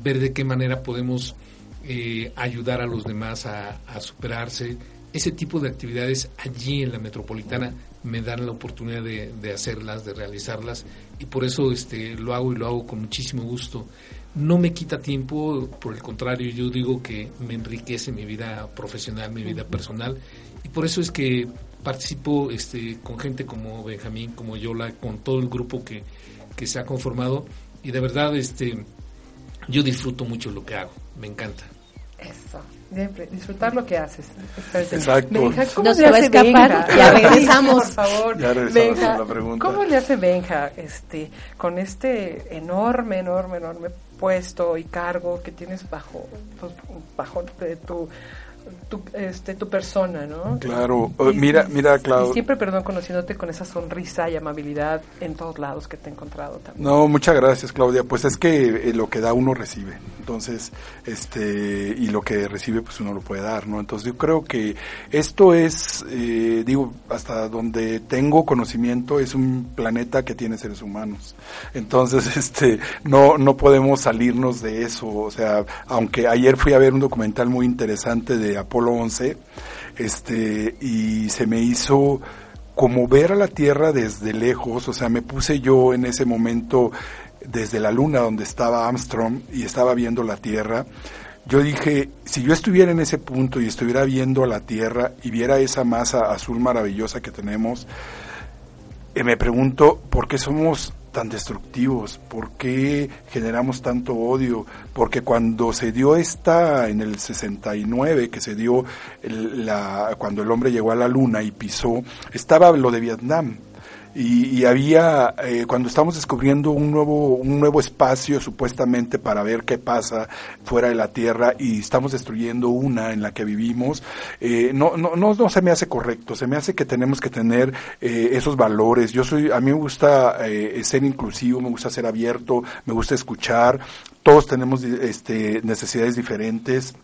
ver de qué manera podemos eh, ayudar a los demás a, a superarse. Ese tipo de actividades allí en la metropolitana me dan la oportunidad de, de hacerlas, de realizarlas y por eso este, lo hago y lo hago con muchísimo gusto. No me quita tiempo, por el contrario, yo digo que me enriquece mi vida profesional, mi vida personal y por eso es que participo este, con gente como Benjamín, como Yola, con todo el grupo que, que se ha conformado y de verdad este, yo disfruto mucho lo que hago, me encanta. Eso. Siempre, disfrutar lo que haces. Exacto. Benja, ¿cómo No le se va a hace escapar. Benja? Ya regresamos. Por favor. Ya regresamos Benja, a la pregunta. ¿Cómo le hace Benja este, con este enorme, enorme, enorme puesto y cargo que tienes bajo, pues, bajo de tu, tu, este, tu persona, ¿no? Claro. Eh, mira, mira, Clau. Y siempre, perdón, conociéndote con esa sonrisa y amabilidad en todos lados que te he encontrado también. No, muchas gracias, Claudia. Pues es que eh, lo que da uno recibe. Entonces, este, y lo que recibe, pues uno lo puede dar, ¿no? Entonces, yo creo que esto es, eh, digo, hasta donde tengo conocimiento, es un planeta que tiene seres humanos. Entonces, este, no, no podemos salirnos de eso. O sea, aunque ayer fui a ver un documental muy interesante de Apolo 11, este, y se me hizo, como ver a la Tierra desde lejos, o sea, me puse yo en ese momento desde la luna donde estaba Armstrong y estaba viendo la Tierra, yo dije, si yo estuviera en ese punto y estuviera viendo a la Tierra y viera esa masa azul maravillosa que tenemos, eh, me pregunto por qué somos tan destructivos, por qué generamos tanto odio, porque cuando se dio esta en el 69 que se dio el- la cuando el hombre llegó a la luna y pisó, estaba lo de Vietnam y, y había, eh, cuando estamos descubriendo un nuevo, un nuevo espacio supuestamente para ver qué pasa fuera de la Tierra y estamos destruyendo una en la que vivimos, eh, no, no, no, no se me hace correcto, se me hace que tenemos que tener eh, esos valores. Yo soy, a mí me gusta eh, ser inclusivo, me gusta ser abierto, me gusta escuchar, todos tenemos este, necesidades diferentes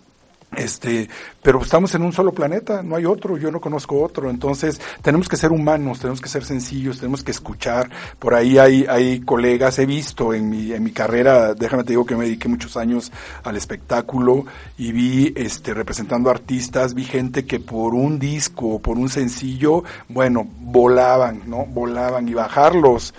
este, pero estamos en un solo planeta, no hay otro, yo no conozco otro, entonces tenemos que ser humanos, tenemos que ser sencillos, tenemos que escuchar. Por ahí hay, hay colegas, he visto en mi, en mi carrera, déjame te digo que me dediqué muchos años al espectáculo y vi, este, representando artistas, vi gente que por un disco, por un sencillo, bueno, volaban, ¿no? Volaban y bajarlos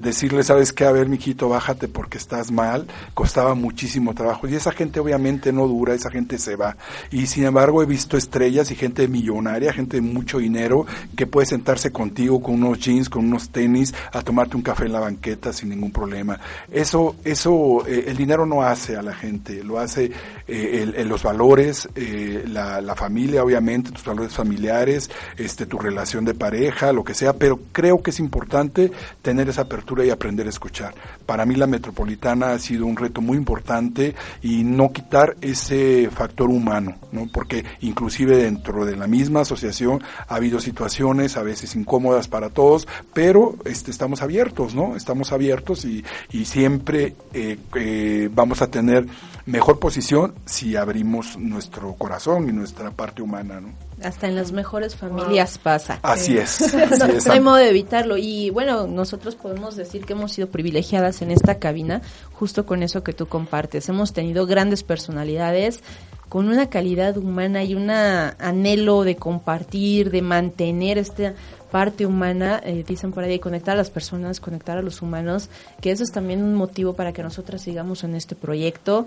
decirle, sabes qué, a ver, mijito, bájate porque estás mal, costaba muchísimo trabajo. Y esa gente obviamente no dura, esa gente se va. Y sin embargo he visto estrellas y gente millonaria, gente de mucho dinero, que puede sentarse contigo con unos jeans, con unos tenis, a tomarte un café en la banqueta sin ningún problema. Eso, eso, eh, el dinero no hace a la gente, lo hace eh, los valores, eh, la, familia, obviamente, tus valores familiares, este, tu relación de pareja, lo que sea, pero creo que es importante tener esa y aprender a escuchar. Para mí la metropolitana ha sido un reto muy importante y no quitar ese factor humano, ¿no? Porque inclusive dentro de la misma asociación ha habido situaciones a veces incómodas para todos, pero este, estamos abiertos, ¿no? Estamos abiertos y, y siempre eh, eh, vamos a tener mejor posición si abrimos nuestro corazón y nuestra parte humana, ¿no? Hasta en las mejores familias pasa. Así es. no, así es. no hay modo de evitarlo. Y bueno, nosotros podemos decir que hemos sido privilegiadas en esta cabina justo con eso que tú compartes. Hemos tenido grandes personalidades con una calidad humana y un anhelo de compartir, de mantener esta parte humana, eh, dicen por ahí, conectar a las personas, conectar a los humanos, que eso es también un motivo para que nosotras sigamos en este proyecto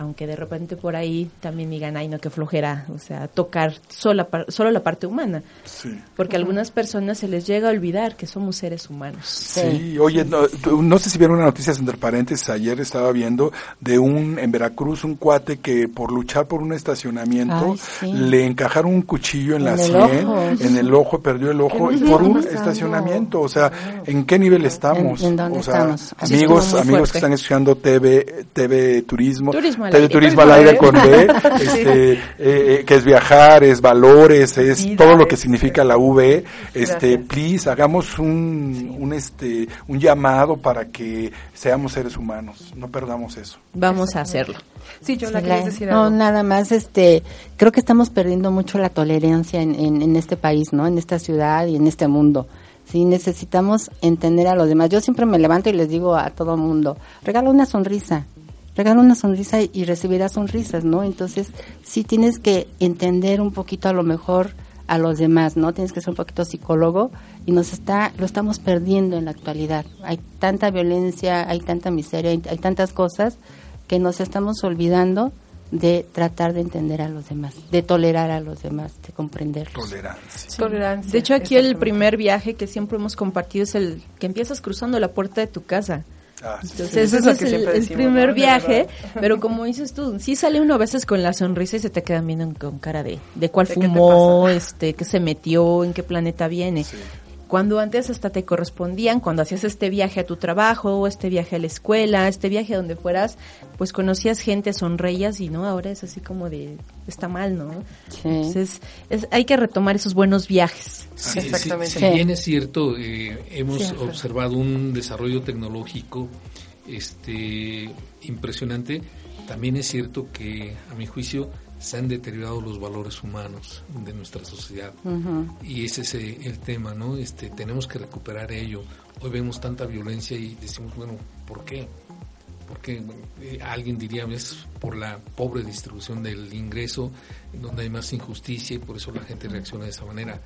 aunque de repente por ahí también digan, ay, no, que flojera, o sea, tocar sola, solo la parte humana. Sí. Porque a algunas personas se les llega a olvidar que somos seres humanos. Sí, sí. oye, no, no, sé si vieron una noticia entre paréntesis, ayer estaba viendo de un, en Veracruz, un cuate que por luchar por un estacionamiento, ay, sí. le encajaron un cuchillo en, en la sien, en el ojo, perdió el ojo, y por un estacionamiento, o sea, ¿en qué nivel estamos? ¿En, en dónde o sea, estamos? amigos, amigos que están escuchando TV, TV Turismo, Turismo al TV aire. Turismo al aire con B, este, eh, que es viajar, es valores, es todo lo que significa la V, este, Gracias. please, hagamos un, un, este, un llamado para que seamos seres humanos, no perdamos eso. Vamos a hacerlo. Sí, yo Sí, la querías decir no, algo. nada más, este, creo que estamos perdiendo mucho la tolerancia en, en, en este país, ¿no? En esta ciudad y en este mundo. Sí, necesitamos entender a los demás. Yo siempre me levanto y les digo a todo mundo, regala una sonrisa, regala una sonrisa y recibirás sonrisas, ¿no? Entonces, sí tienes que entender un poquito a lo mejor a los demás, ¿no? Tienes que ser un poquito psicólogo y nos está, lo estamos perdiendo en la actualidad. Hay tanta violencia, hay tanta miseria, hay, hay tantas cosas que nos estamos olvidando de tratar de entender a los demás, de tolerar a los demás, de comprenderlos. Tolerancia. Tolerancia. De hecho, aquí el primer viaje que siempre hemos compartido es el que empiezas cruzando la puerta de tu casa. Ah, sí. Entonces, Sí, eso es lo ese que es el, primer viaje, pero como dices tú, sí sale uno a veces con la sonrisa y se te quedan viendo con cara de, de cuál ¿De qué te fumó, este, qué se metió, en qué planeta viene. Sí. Cuando antes hasta te correspondían, cuando hacías este viaje a tu trabajo, este viaje a la escuela, este viaje a donde fueras, pues conocías gente, sonreías y no, ahora es así como de, está mal, ¿no? Sí. Entonces, es, hay que retomar esos buenos viajes. Sí, Exactamente. Si, Sí. bien es cierto, eh, hemos Sí, observado un desarrollo tecnológico este, impresionante, también es cierto que, a mi juicio, se han deteriorado los valores humanos de nuestra sociedad. Y ese es eh, el tema, ¿no? Este, tenemos que recuperar ello. Hoy vemos tanta violencia y decimos, bueno, ¿por qué? Porque eh, alguien diría es por la pobre distribución del ingreso, en donde hay más injusticia y por eso la gente reacciona de esa manera.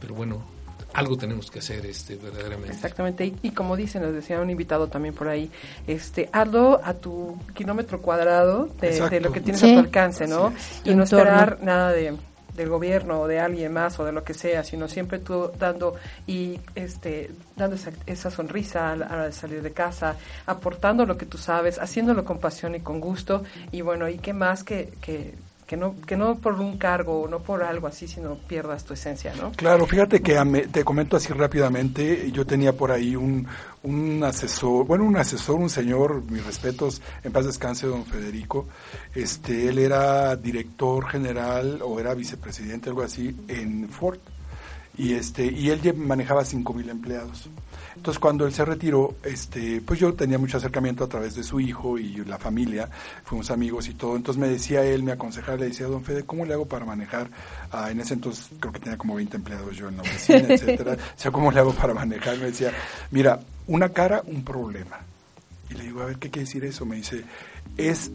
Pero bueno, algo tenemos que hacer este verdaderamente. Exactamente, y, y como dicen, nos decía un invitado también por ahí, este, hazlo a tu kilómetro cuadrado de, lo que tienes Sí. a tu alcance, ¿no? Y no esperar nada de del gobierno o de alguien más o de lo que sea, sino siempre tú dando y este dando esa, esa sonrisa a la a la de salir de casa, aportando lo que tú sabes, haciéndolo con pasión y con gusto. Y bueno, y qué más que, que que no, que no por un cargo, no por algo así, sino pierdas tu esencia, ¿no? Claro, fíjate que te comento así rápidamente, yo tenía por ahí un, un asesor, bueno, un asesor, un señor, mis respetos, en paz descanse, don Federico, este, él era director general o era vicepresidente, algo así, en Ford, y este, y él manejaba cinco mil empleados. Entonces cuando él se retiró, este, pues yo tenía mucho acercamiento a través de su hijo y la familia, fuimos amigos y todo. Entonces me decía él, me aconsejaba, le decía, don Fede, ¿cómo le hago para manejar? Ah, en ese entonces creo que tenía como 20 empleados yo en la oficina, etcétera. O sea, ¿cómo le hago para manejar? Me decía, mira, una cara, un problema. Y le digo, a ver, ¿qué quiere decir eso? Me dice, es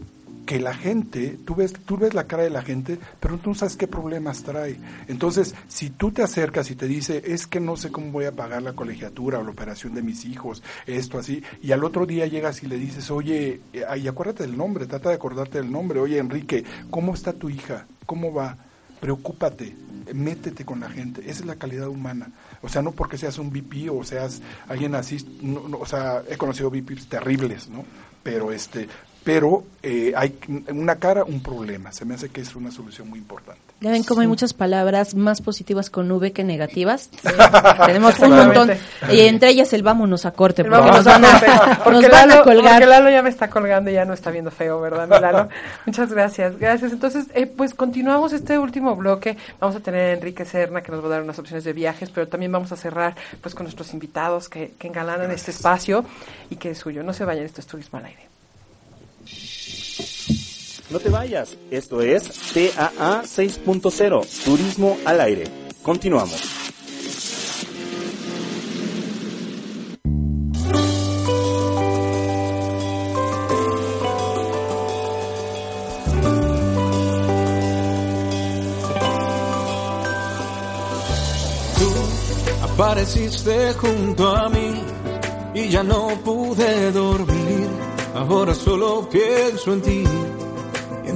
que la gente, tú ves, tú ves la cara de la gente, pero tú no sabes qué problemas trae. Entonces, si tú te acercas y te dice, es que no sé cómo voy a pagar la colegiatura o la operación de mis hijos, esto así, y al otro día llegas y le dices, oye, eh, ay, acuérdate del nombre, trata de acordarte del nombre, oye, Enrique, ¿cómo está tu hija? ¿Cómo va? Preocúpate, métete con la gente, esa es la calidad humana. O sea, no porque seas un VP o seas alguien así, no, no, o sea, he conocido VPs terribles, ¿no? Pero este, pero eh, hay una cara, un problema. Se me hace que es una solución muy importante. Ya ven cómo hay muchas palabras más positivas con V que negativas. Tenemos un montón. Y entre ellas el vámonos a corte, El porque vámonos nos van a nos porque van a Lalo- colgar. Porque Lalo ya me está colgando y ya no está viendo feo, ¿verdad, mi Lalo? Muchas gracias, gracias. Entonces, eh, pues continuamos este último bloque. Vamos a tener a Enrique Serna que nos va a dar unas opciones de viajes, pero también vamos a cerrar pues con nuestros invitados que, que engalanan este espacio y que es suyo. No se vayan, esto es Turismo al Aire. No te vayas, esto es TAA 6.0, Turismo al Aire. Continuamos. Tú apareciste junto a mí y ya no pude dormir. Ahora solo pienso en ti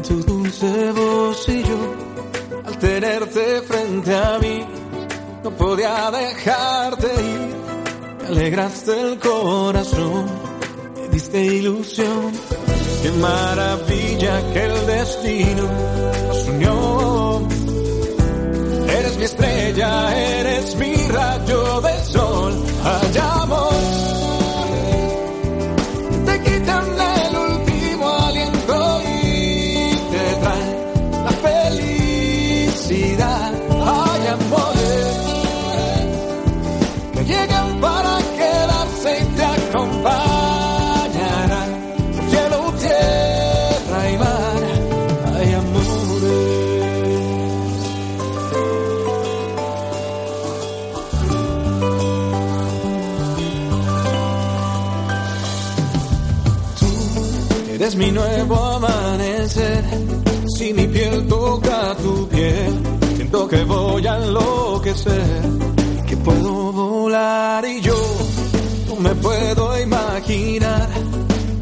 tu dulce voz y yo. Al tenerte frente a mí, no podía dejarte ir. Me alegraste el corazón, me diste ilusión. Qué maravilla que el destino nos unió. Eres mi estrella, eres mi rayo de sol. Hay mi nuevo amanecer. Si mi piel toca tu piel, siento que voy a enloquecer. Que puedo volar y yo no me puedo imaginar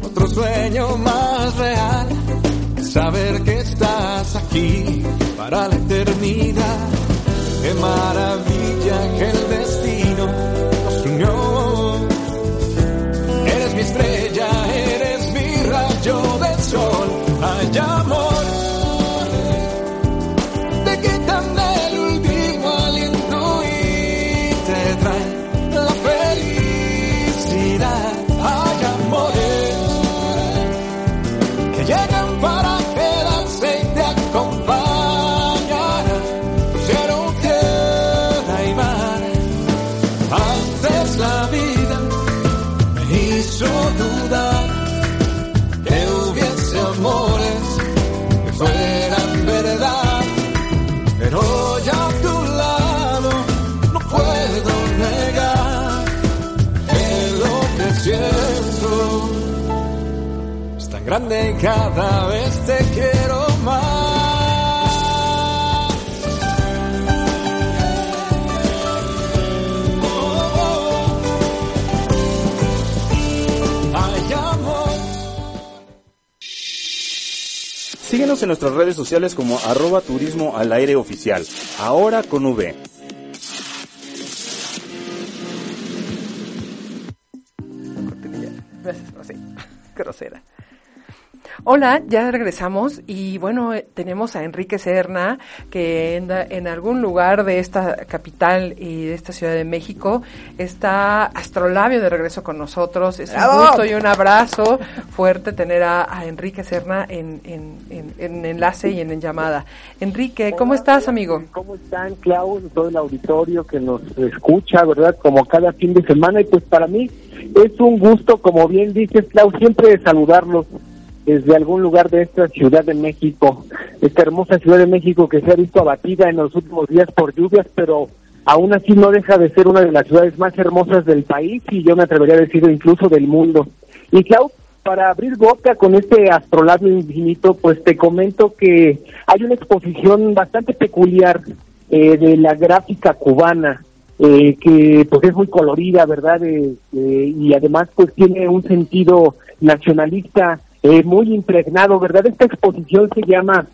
otro sueño más real. Saber que estás aquí para la eternidad. Qué maravilla Te quitan grande y cada vez te quiero más. Síguenos en nuestras redes sociales como arroba turismo al aire oficial. Ahora con V. Hola, ya regresamos y bueno, eh, tenemos a Enrique Serna que en, en, algún lugar de esta capital y de esta Ciudad de México está Astrolabio de regreso con nosotros. Es un gusto y un abrazo fuerte tener a, a Enrique Serna en, en, en, enlace y en, llamada. Enrique, ¿cómo estás, amigo? ¿Cómo están, Clau, todo el auditorio que nos escucha, verdad? Como cada fin de semana y pues para mí es un gusto, como bien dices, Clau, siempre saludarlos desde algún lugar de esta Ciudad de México, esta hermosa Ciudad de México que se ha visto abatida en los últimos días por lluvias, pero aún así no deja de ser una de las ciudades más hermosas del país y yo me atrevería a decir incluso del mundo. Y Clau, para abrir boca con este astrolabio infinito, pues te comento que hay una exposición bastante peculiar eh, de la gráfica cubana, eh, que pues es muy colorida, ¿verdad? Eh, y además pues tiene un sentido nacionalista muy impregnado, ¿verdad? Esta exposición se llama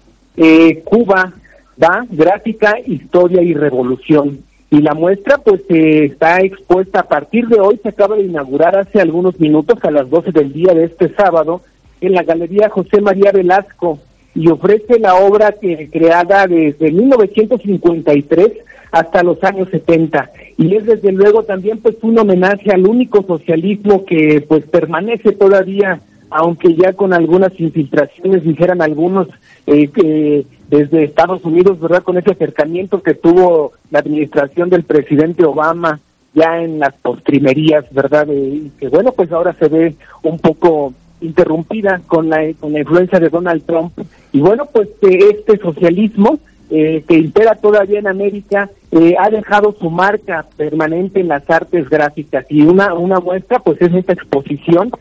Cuba, da gráfica, historia y revolución. Y la muestra pues está expuesta a partir de hoy, se acaba de inaugurar hace algunos minutos a las 12 del día de este sábado en la Galería José María Velasco y ofrece la obra que creada desde 1953 hasta los años 70 y es desde luego también pues un homenaje al único socialismo que pues permanece todavía aunque ya con algunas infiltraciones dijeran algunos eh, que desde Estados Unidos verdad con ese acercamiento que tuvo la administración del presidente Obama ya en las postrimerías verdad y que bueno pues ahora se ve un poco interrumpida con la con la influencia de Donald Trump. Y bueno pues este socialismo eh, que impera todavía en América, eh, ha dejado su marca permanente en las artes gráficas. Y una, una muestra pues es esta exposición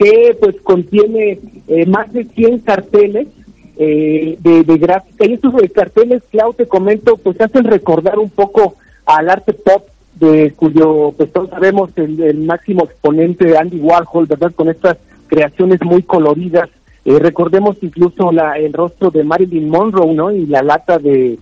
que pues contiene eh, más de 100 carteles de, de, gráfica y estos carteles, Clau, te comento, pues hacen recordar un poco al arte pop de cuyo pues todos sabemos el, el máximo exponente Andy Warhol, ¿verdad? Con estas creaciones muy coloridas eh, recordemos incluso la, el rostro de Marilyn Monroe, ¿no? Y la lata de,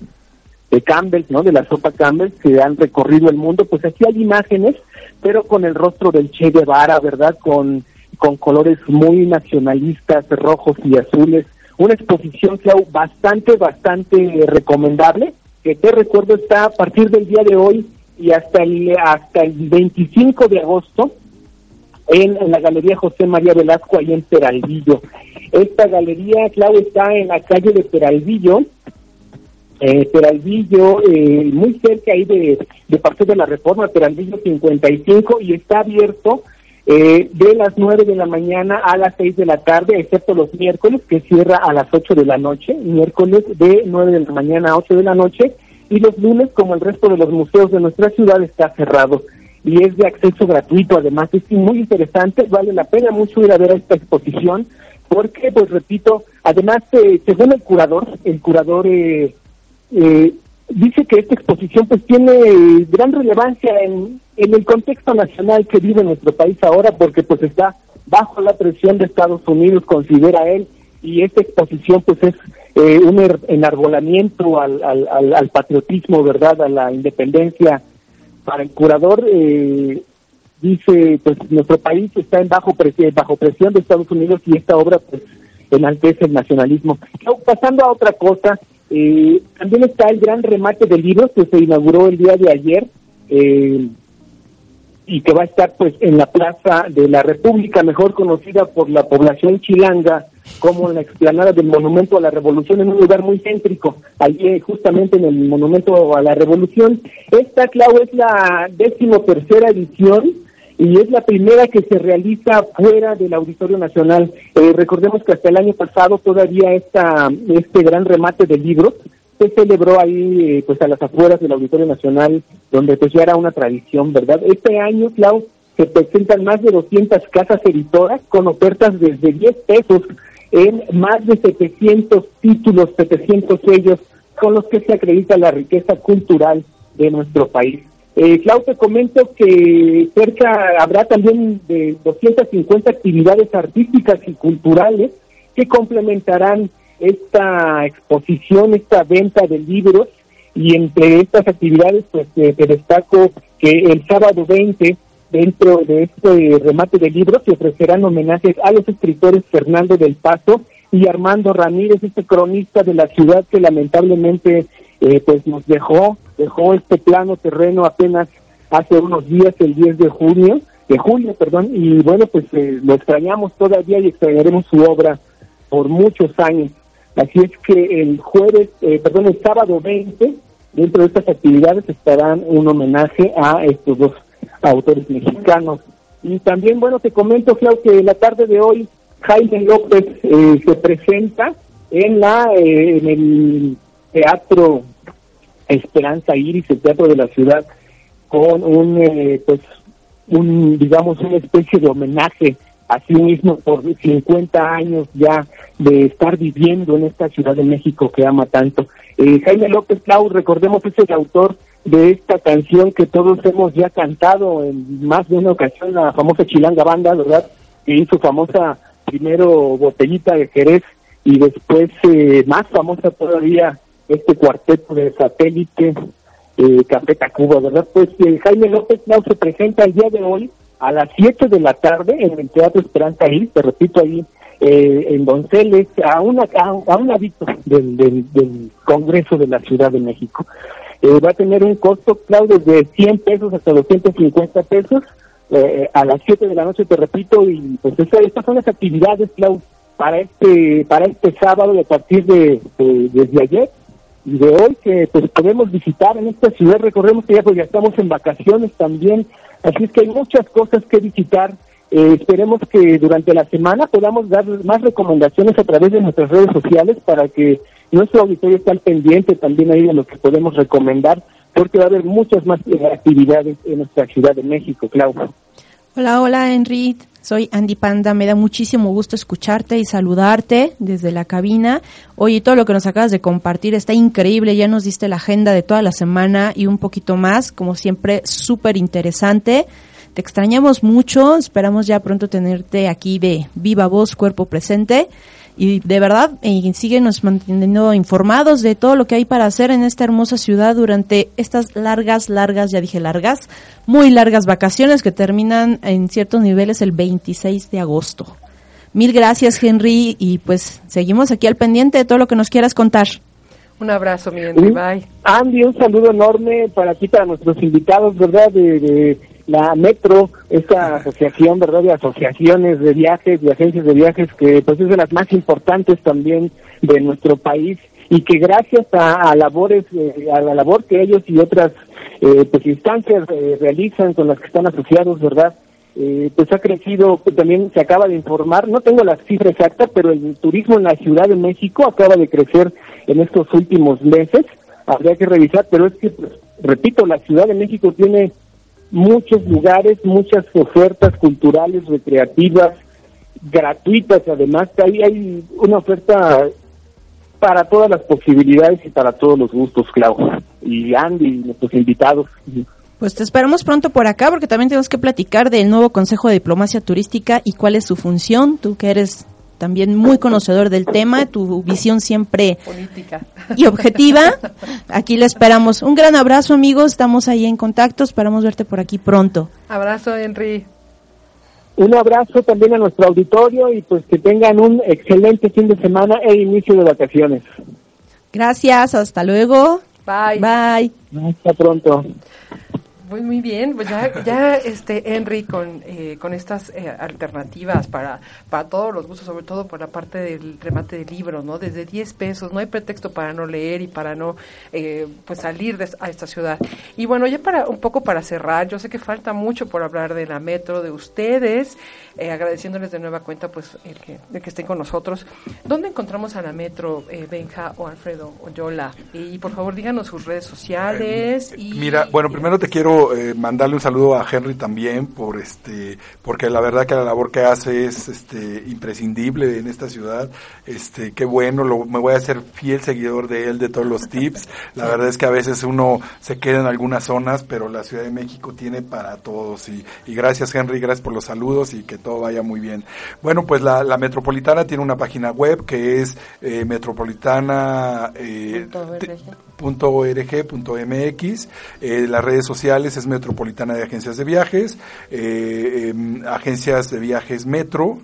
de Campbell, ¿no? De la sopa Campbell que han recorrido el mundo. Pues aquí hay imágenes, pero con el rostro del Che Guevara, ¿verdad? Con, con colores muy nacionalistas, rojos y azules. Una exposición que bastante, bastante recomendable, que te recuerdo está a partir del día de hoy y hasta el, hasta el 25 de agosto en, la Galería José María Velasco, ahí en Peralvillo. Esta galería, clave está en la calle de Peralvillo, eh, Peralvillo, eh, muy cerca ahí de, de Paseo de la Reforma, Peralvillo 55, y está abierto eh, de las 9 de la mañana a las 6 de la tarde, excepto los miércoles, que cierra a las 8 de la noche, miércoles de 9 de la mañana a 8 de la noche, y los lunes, como el resto de los museos de nuestra ciudad, está cerrado y es de acceso gratuito. Además, es muy interesante, vale la pena mucho ir a ver esta exposición, porque, pues repito, además, eh, según el curador, el curador eh, eh, dice que esta exposición pues tiene gran relevancia en, en el contexto nacional que vive nuestro país ahora, porque pues está bajo la presión de Estados Unidos, considera él, y esta exposición pues es un er, enarbolamiento al, al, al patriotismo, ¿verdad?, a la independencia para el curador eh, dice pues nuestro país está en bajo presión, bajo presión de Estados Unidos y esta obra pues enaltece el nacionalismo. Pasando a otra cosa, eh, también está el gran remate de libros que se inauguró el día de ayer eh, y que va a estar pues en la Plaza de la República, mejor conocida por la población chilanga como la explanada del Monumento a la Revolución, en un lugar muy céntrico, allí justamente en el Monumento a la Revolución. Esta, Clau, es la décimo tercera edición y es la primera que se realiza fuera del Auditorio Nacional. Eh, recordemos que hasta el año pasado todavía esta, este gran remate de libros se celebró ahí eh, pues a las afueras del Auditorio Nacional, donde pues ya era una tradición, ¿verdad? Este año, Clau, se presentan más de 200 casas editoras con ofertas desde 10 pesos en más de 700 títulos, 700 sellos con los que se acredita la riqueza cultural de nuestro país. Eh, Clau, te comento que cerca habrá también de 250 actividades artísticas y culturales que complementarán esta exposición, esta venta de libros. Y entre estas actividades pues te destaco que el sábado 20 dentro de este remate de libros se ofrecerán homenajes a los escritores Fernando del Paso y Armando Ramírez, este cronista de la ciudad que lamentablemente eh, pues nos dejó, dejó este plano terreno apenas hace unos días, el 10 de junio, de julio, perdón, y bueno, pues eh, lo extrañamos todavía y extrañaremos su obra por muchos años. Así es que el jueves, eh, perdón, el sábado 20, dentro de estas actividades estarán un homenaje a estos dos autores mexicanos. Y también, bueno, te comento, Clau, que la tarde de hoy Jaime López eh, se presenta en la eh, en el teatro Esperanza Iris, el teatro de la ciudad, con un eh, pues un digamos una especie de homenaje a sí mismo por 50 años ya de estar viviendo en esta Ciudad de México que ama tanto. Jaime López Clau, recordemos es el autor de esta canción que todos hemos ya cantado en más de una ocasión, la famosa Chilanga Banda, ¿verdad? Que hizo famosa primero Botellita de Jerez y después eh, más famosa todavía este cuarteto de satélite eh, Café Tacuba, ¿verdad? Pues eh, Jaime López Nau se presenta el día de hoy a las 7 de la tarde en el Teatro Esperanza Ahí, te repito ahí, eh, en Donceles, a, una, a, un ladito del, del, Congreso de la Ciudad de México. Eh, va a tener un costo, Claudio, de 100 pesos hasta 250 pesos eh, a las 7 de la noche, te repito, y pues estas son las actividades, Clau, para este, para este sábado y a partir de, desde ayer de hoy que pues podemos visitar en esta ciudad, recordemos que ya pues ya estamos en vacaciones también, así es que hay muchas cosas que visitar, eh, esperemos que durante la semana podamos dar más recomendaciones a través de nuestras redes sociales para que nuestro auditorio esté al pendiente también ahí de lo que podemos recomendar porque va a haber muchas más eh, actividades en nuestra Ciudad de México, Claudia. Hola, hola, Henry. Soy Andy Panda. Me da muchísimo gusto escucharte y saludarte desde la cabina. Oye, todo lo que nos acabas de compartir está increíble. Ya nos diste la agenda de toda la semana y un poquito más. Como siempre, súper interesante. Te extrañamos mucho. Esperamos ya pronto tenerte aquí de viva voz, cuerpo presente y de verdad eh, síguenos manteniendo informados de todo lo que hay para hacer en esta hermosa ciudad durante estas largas, largas, ya dije largas, muy largas vacaciones que terminan en ciertos niveles el 26 de agosto. Mil gracias Henry y pues seguimos aquí al pendiente de todo lo que nos quieras contar. Un abrazo, mi Henry, bye. Andy, un saludo enorme para ti, para nuestros invitados, ¿verdad? de la Metro, esta asociación, ¿verdad?, de asociaciones de viajes, de agencias de viajes, que pues es de las más importantes también de nuestro país y que gracias a, labores, eh, a la labor que ellos y otras eh, pues instancias eh, realizan con las que están asociados, ¿verdad?, pues ha crecido, pues, también se acaba de informar, no tengo la cifra exacta, pero el turismo en la Ciudad de México acaba de crecer en estos últimos meses, habría que revisar, pero es que, pues, repito, la Ciudad de México tiene muchos lugares, muchas ofertas culturales, recreativas, gratuitas además, ahí hay una oferta para todas las posibilidades y para todos los gustos, Clau. Y Andy, nuestros invitados. Pues te esperamos pronto por acá porque también tenemos que platicar del nuevo Consejo de Diplomacia Turística y cuál es su función. Tú que eres también muy conocedor del tema, tu visión siempre política y objetiva. Aquí le esperamos. Un gran abrazo, amigos. Estamos ahí en contacto. Esperamos verte por aquí pronto. Abrazo, Henry. Un abrazo también a nuestro auditorio y pues que tengan un excelente fin de semana e inicio de vacaciones. Gracias, hasta luego. Bye. Bye. Hasta pronto. Muy, muy bien, pues ya, ya este Henry con, eh, con estas eh, alternativas para, para todos los gustos, sobre todo por la parte del remate de libros, ¿no? Desde 10 pesos, no hay pretexto para no leer y para no eh, pues salir de, a esta ciudad. Y bueno, ya para un poco para cerrar, yo sé que falta mucho por hablar de la metro, de ustedes, agradeciéndoles de nueva cuenta pues el que, el que estén con nosotros. ¿Dónde encontramos a la metro, Benja o Alfredo o Yola? Y por favor díganos sus redes sociales. Y, Mira, bueno, primero te quiero eh, mandarle un saludo a Henry también por este porque la verdad que la labor que hace es este imprescindible en esta ciudad. Este, qué bueno, lo, me voy a hacer fiel seguidor de él de todos los tips. La verdad es que a veces uno se queda en algunas zonas, pero la Ciudad de México tiene para todos y, gracias Henry, gracias por los saludos y que todo vaya muy bien. Bueno, pues la, Metropolitana tiene una página web que es eh, metropolitana eh, metro.org.mx. Eh, las redes sociales es Metropolitana de Agencias de Viajes, eh, em, Agencias de Viajes Metro,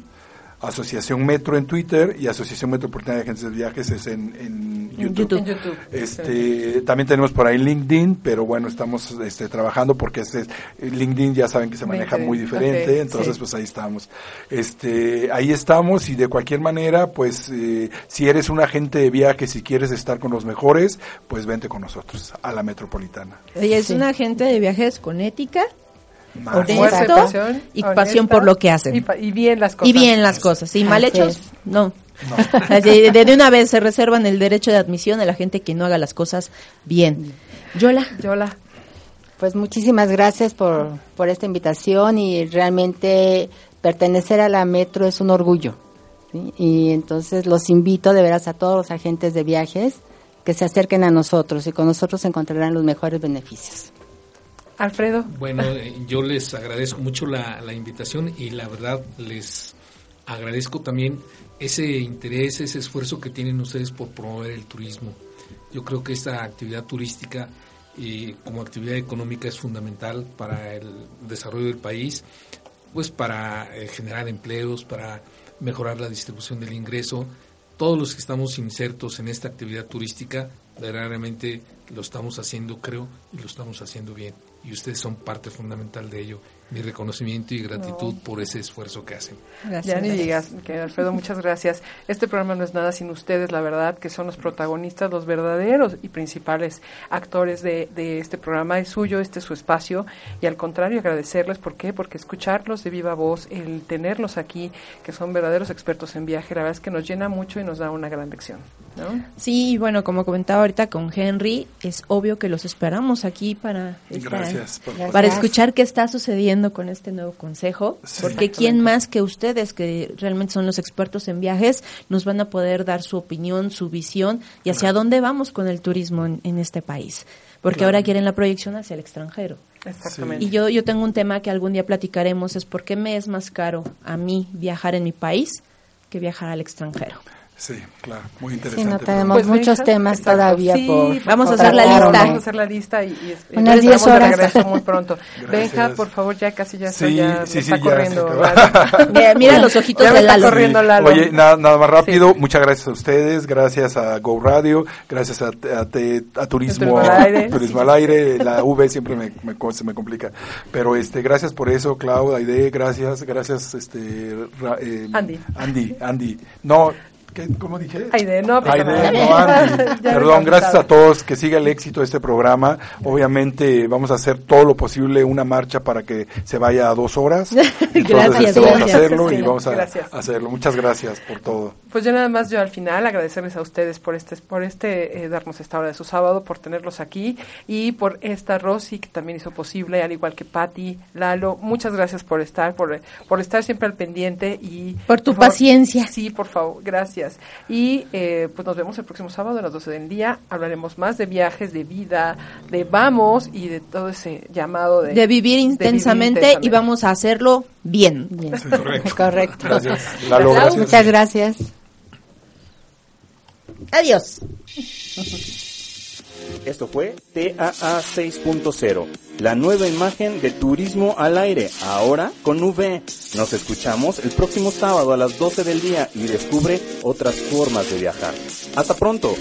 Asociación Metro en Twitter y Asociación Metropolitana de Agencias de Viajes es en, en YouTube. En YouTube. Este, también tenemos por ahí LinkedIn, pero bueno, estamos este, trabajando porque este, LinkedIn ya saben que se maneja muy diferente, entonces sí. pues ahí estamos. Este, ahí estamos y de cualquier manera, pues eh, si eres un agente de viajes, si quieres estar con los mejores, pues vente con nosotros a la Metropolitana. Ella es una agente de viajes con ética, honesto pasión, y honesta, pasión por lo que hacen. Y, bien las cosas. Y bien las cosas. Y mal hechos, no. Así, de, de una vez se reservan el derecho de admisión a la gente que no haga las cosas bien. Yola. Yola. Pues muchísimas gracias por, por esta invitación y realmente pertenecer a la Metro es un orgullo. ¿sí? Y entonces los invito de veras a todos los agentes de viajes que se acerquen a nosotros y con nosotros encontrarán los mejores beneficios. Alfredo. Bueno, yo les agradezco mucho la, invitación y la verdad les agradezco también ese interés, ese esfuerzo que tienen ustedes por promover el turismo. Yo creo que esta actividad turística eh, como actividad económica es fundamental para el desarrollo del país, pues para eh, generar empleos, para mejorar la distribución del ingreso. Todos los que estamos insertos en esta actividad turística, verdaderamente lo estamos haciendo, creo, y lo estamos haciendo bien. Y ustedes son parte fundamental de ello. Mi reconocimiento y gratitud por ese esfuerzo que hacen. Ya ni digas, que Alfredo, muchas gracias. Este programa no es nada sin ustedes, la verdad, que son los protagonistas, los verdaderos y principales actores de, de este programa. Es suyo, este es su espacio. Y al contrario, agradecerles. ¿Por qué? Porque escucharlos de viva voz, el tenerlos aquí, que son verdaderos expertos en viaje, la verdad es que nos llena mucho y nos da una gran lección. ¿no? Sí, bueno, como comentaba ahorita con Henry, es obvio que los esperamos aquí para, esta- Gracias. Gracias. para escuchar qué está sucediendo con este nuevo consejo, Sí. porque quién más que ustedes, que realmente son los expertos en viajes, nos van a poder dar su opinión, su visión y hacia dónde vamos con el turismo en, en este país, porque ahora quieren la proyección hacia el extranjero. Exactamente. Y yo, yo tengo un tema que algún día platicaremos, es por qué me es más caro a mí viajar en mi país que viajar al extranjero. Sí, claro, muy Sí, interesante. no pero- tenemos Pues, muchos temas exacto. todavía Sí, por Vamos a por hacer la favor, lista. Vamos a hacer la lista y, y, Unas nos 10 estamos de horas. regreso muy pronto. Benja, por favor, ya casi ya, Sí, ya sí, me sí, está ya corriendo. Mira, mira los ojitos de está Lalo. corriendo Sí. Lalo. Oye, nada, nada más rápido, muchas gracias a ustedes, gracias a Go Radio, gracias a, a, te- a Turismo, Turismo al Aire. Turismo al Aire, la V siempre me, me co- se me complica, pero este, gracias por eso, Clau, Aide, gracias, gracias, este, Ra- eh, Andy. Andy, Andy, no, ¿qué, ¿cómo dije? Aide, no pasa Aide, no, Andy. Perdón, gracias a todos, que siga el éxito de este programa. Obviamente vamos a hacer todo lo posible, una marcha para que se vaya a dos horas. Entonces, Gracias, vamos a hacerlo y vamos a gracias. hacerlo. Muchas gracias por todo. Pues ya nada más yo al final agradecerles a ustedes por este, por este eh, darnos esta hora de su sábado, por tenerlos aquí y por esta Rosy que también hizo posible, al igual que Patti, Lalo, muchas gracias por estar, por, por estar siempre al pendiente y Por tu paciencia. Sí, por favor, gracias. Y eh, pues nos vemos el próximo sábado a las 12 del día. Hablaremos más de viajes, de vida, de vamos y de todo ese llamado de, De vivir intensamente y intensamente. vamos a hacerlo bien. Bien. Correcto. Correcto. Gracias. Lalo, Clau. gracias. Muchas gracias. Adiós. Esto fue TAA 6.0, la nueva imagen de turismo al aire, ahora con V. Nos escuchamos el próximo sábado a las 12 del día y descubre otras formas de viajar. Hasta pronto.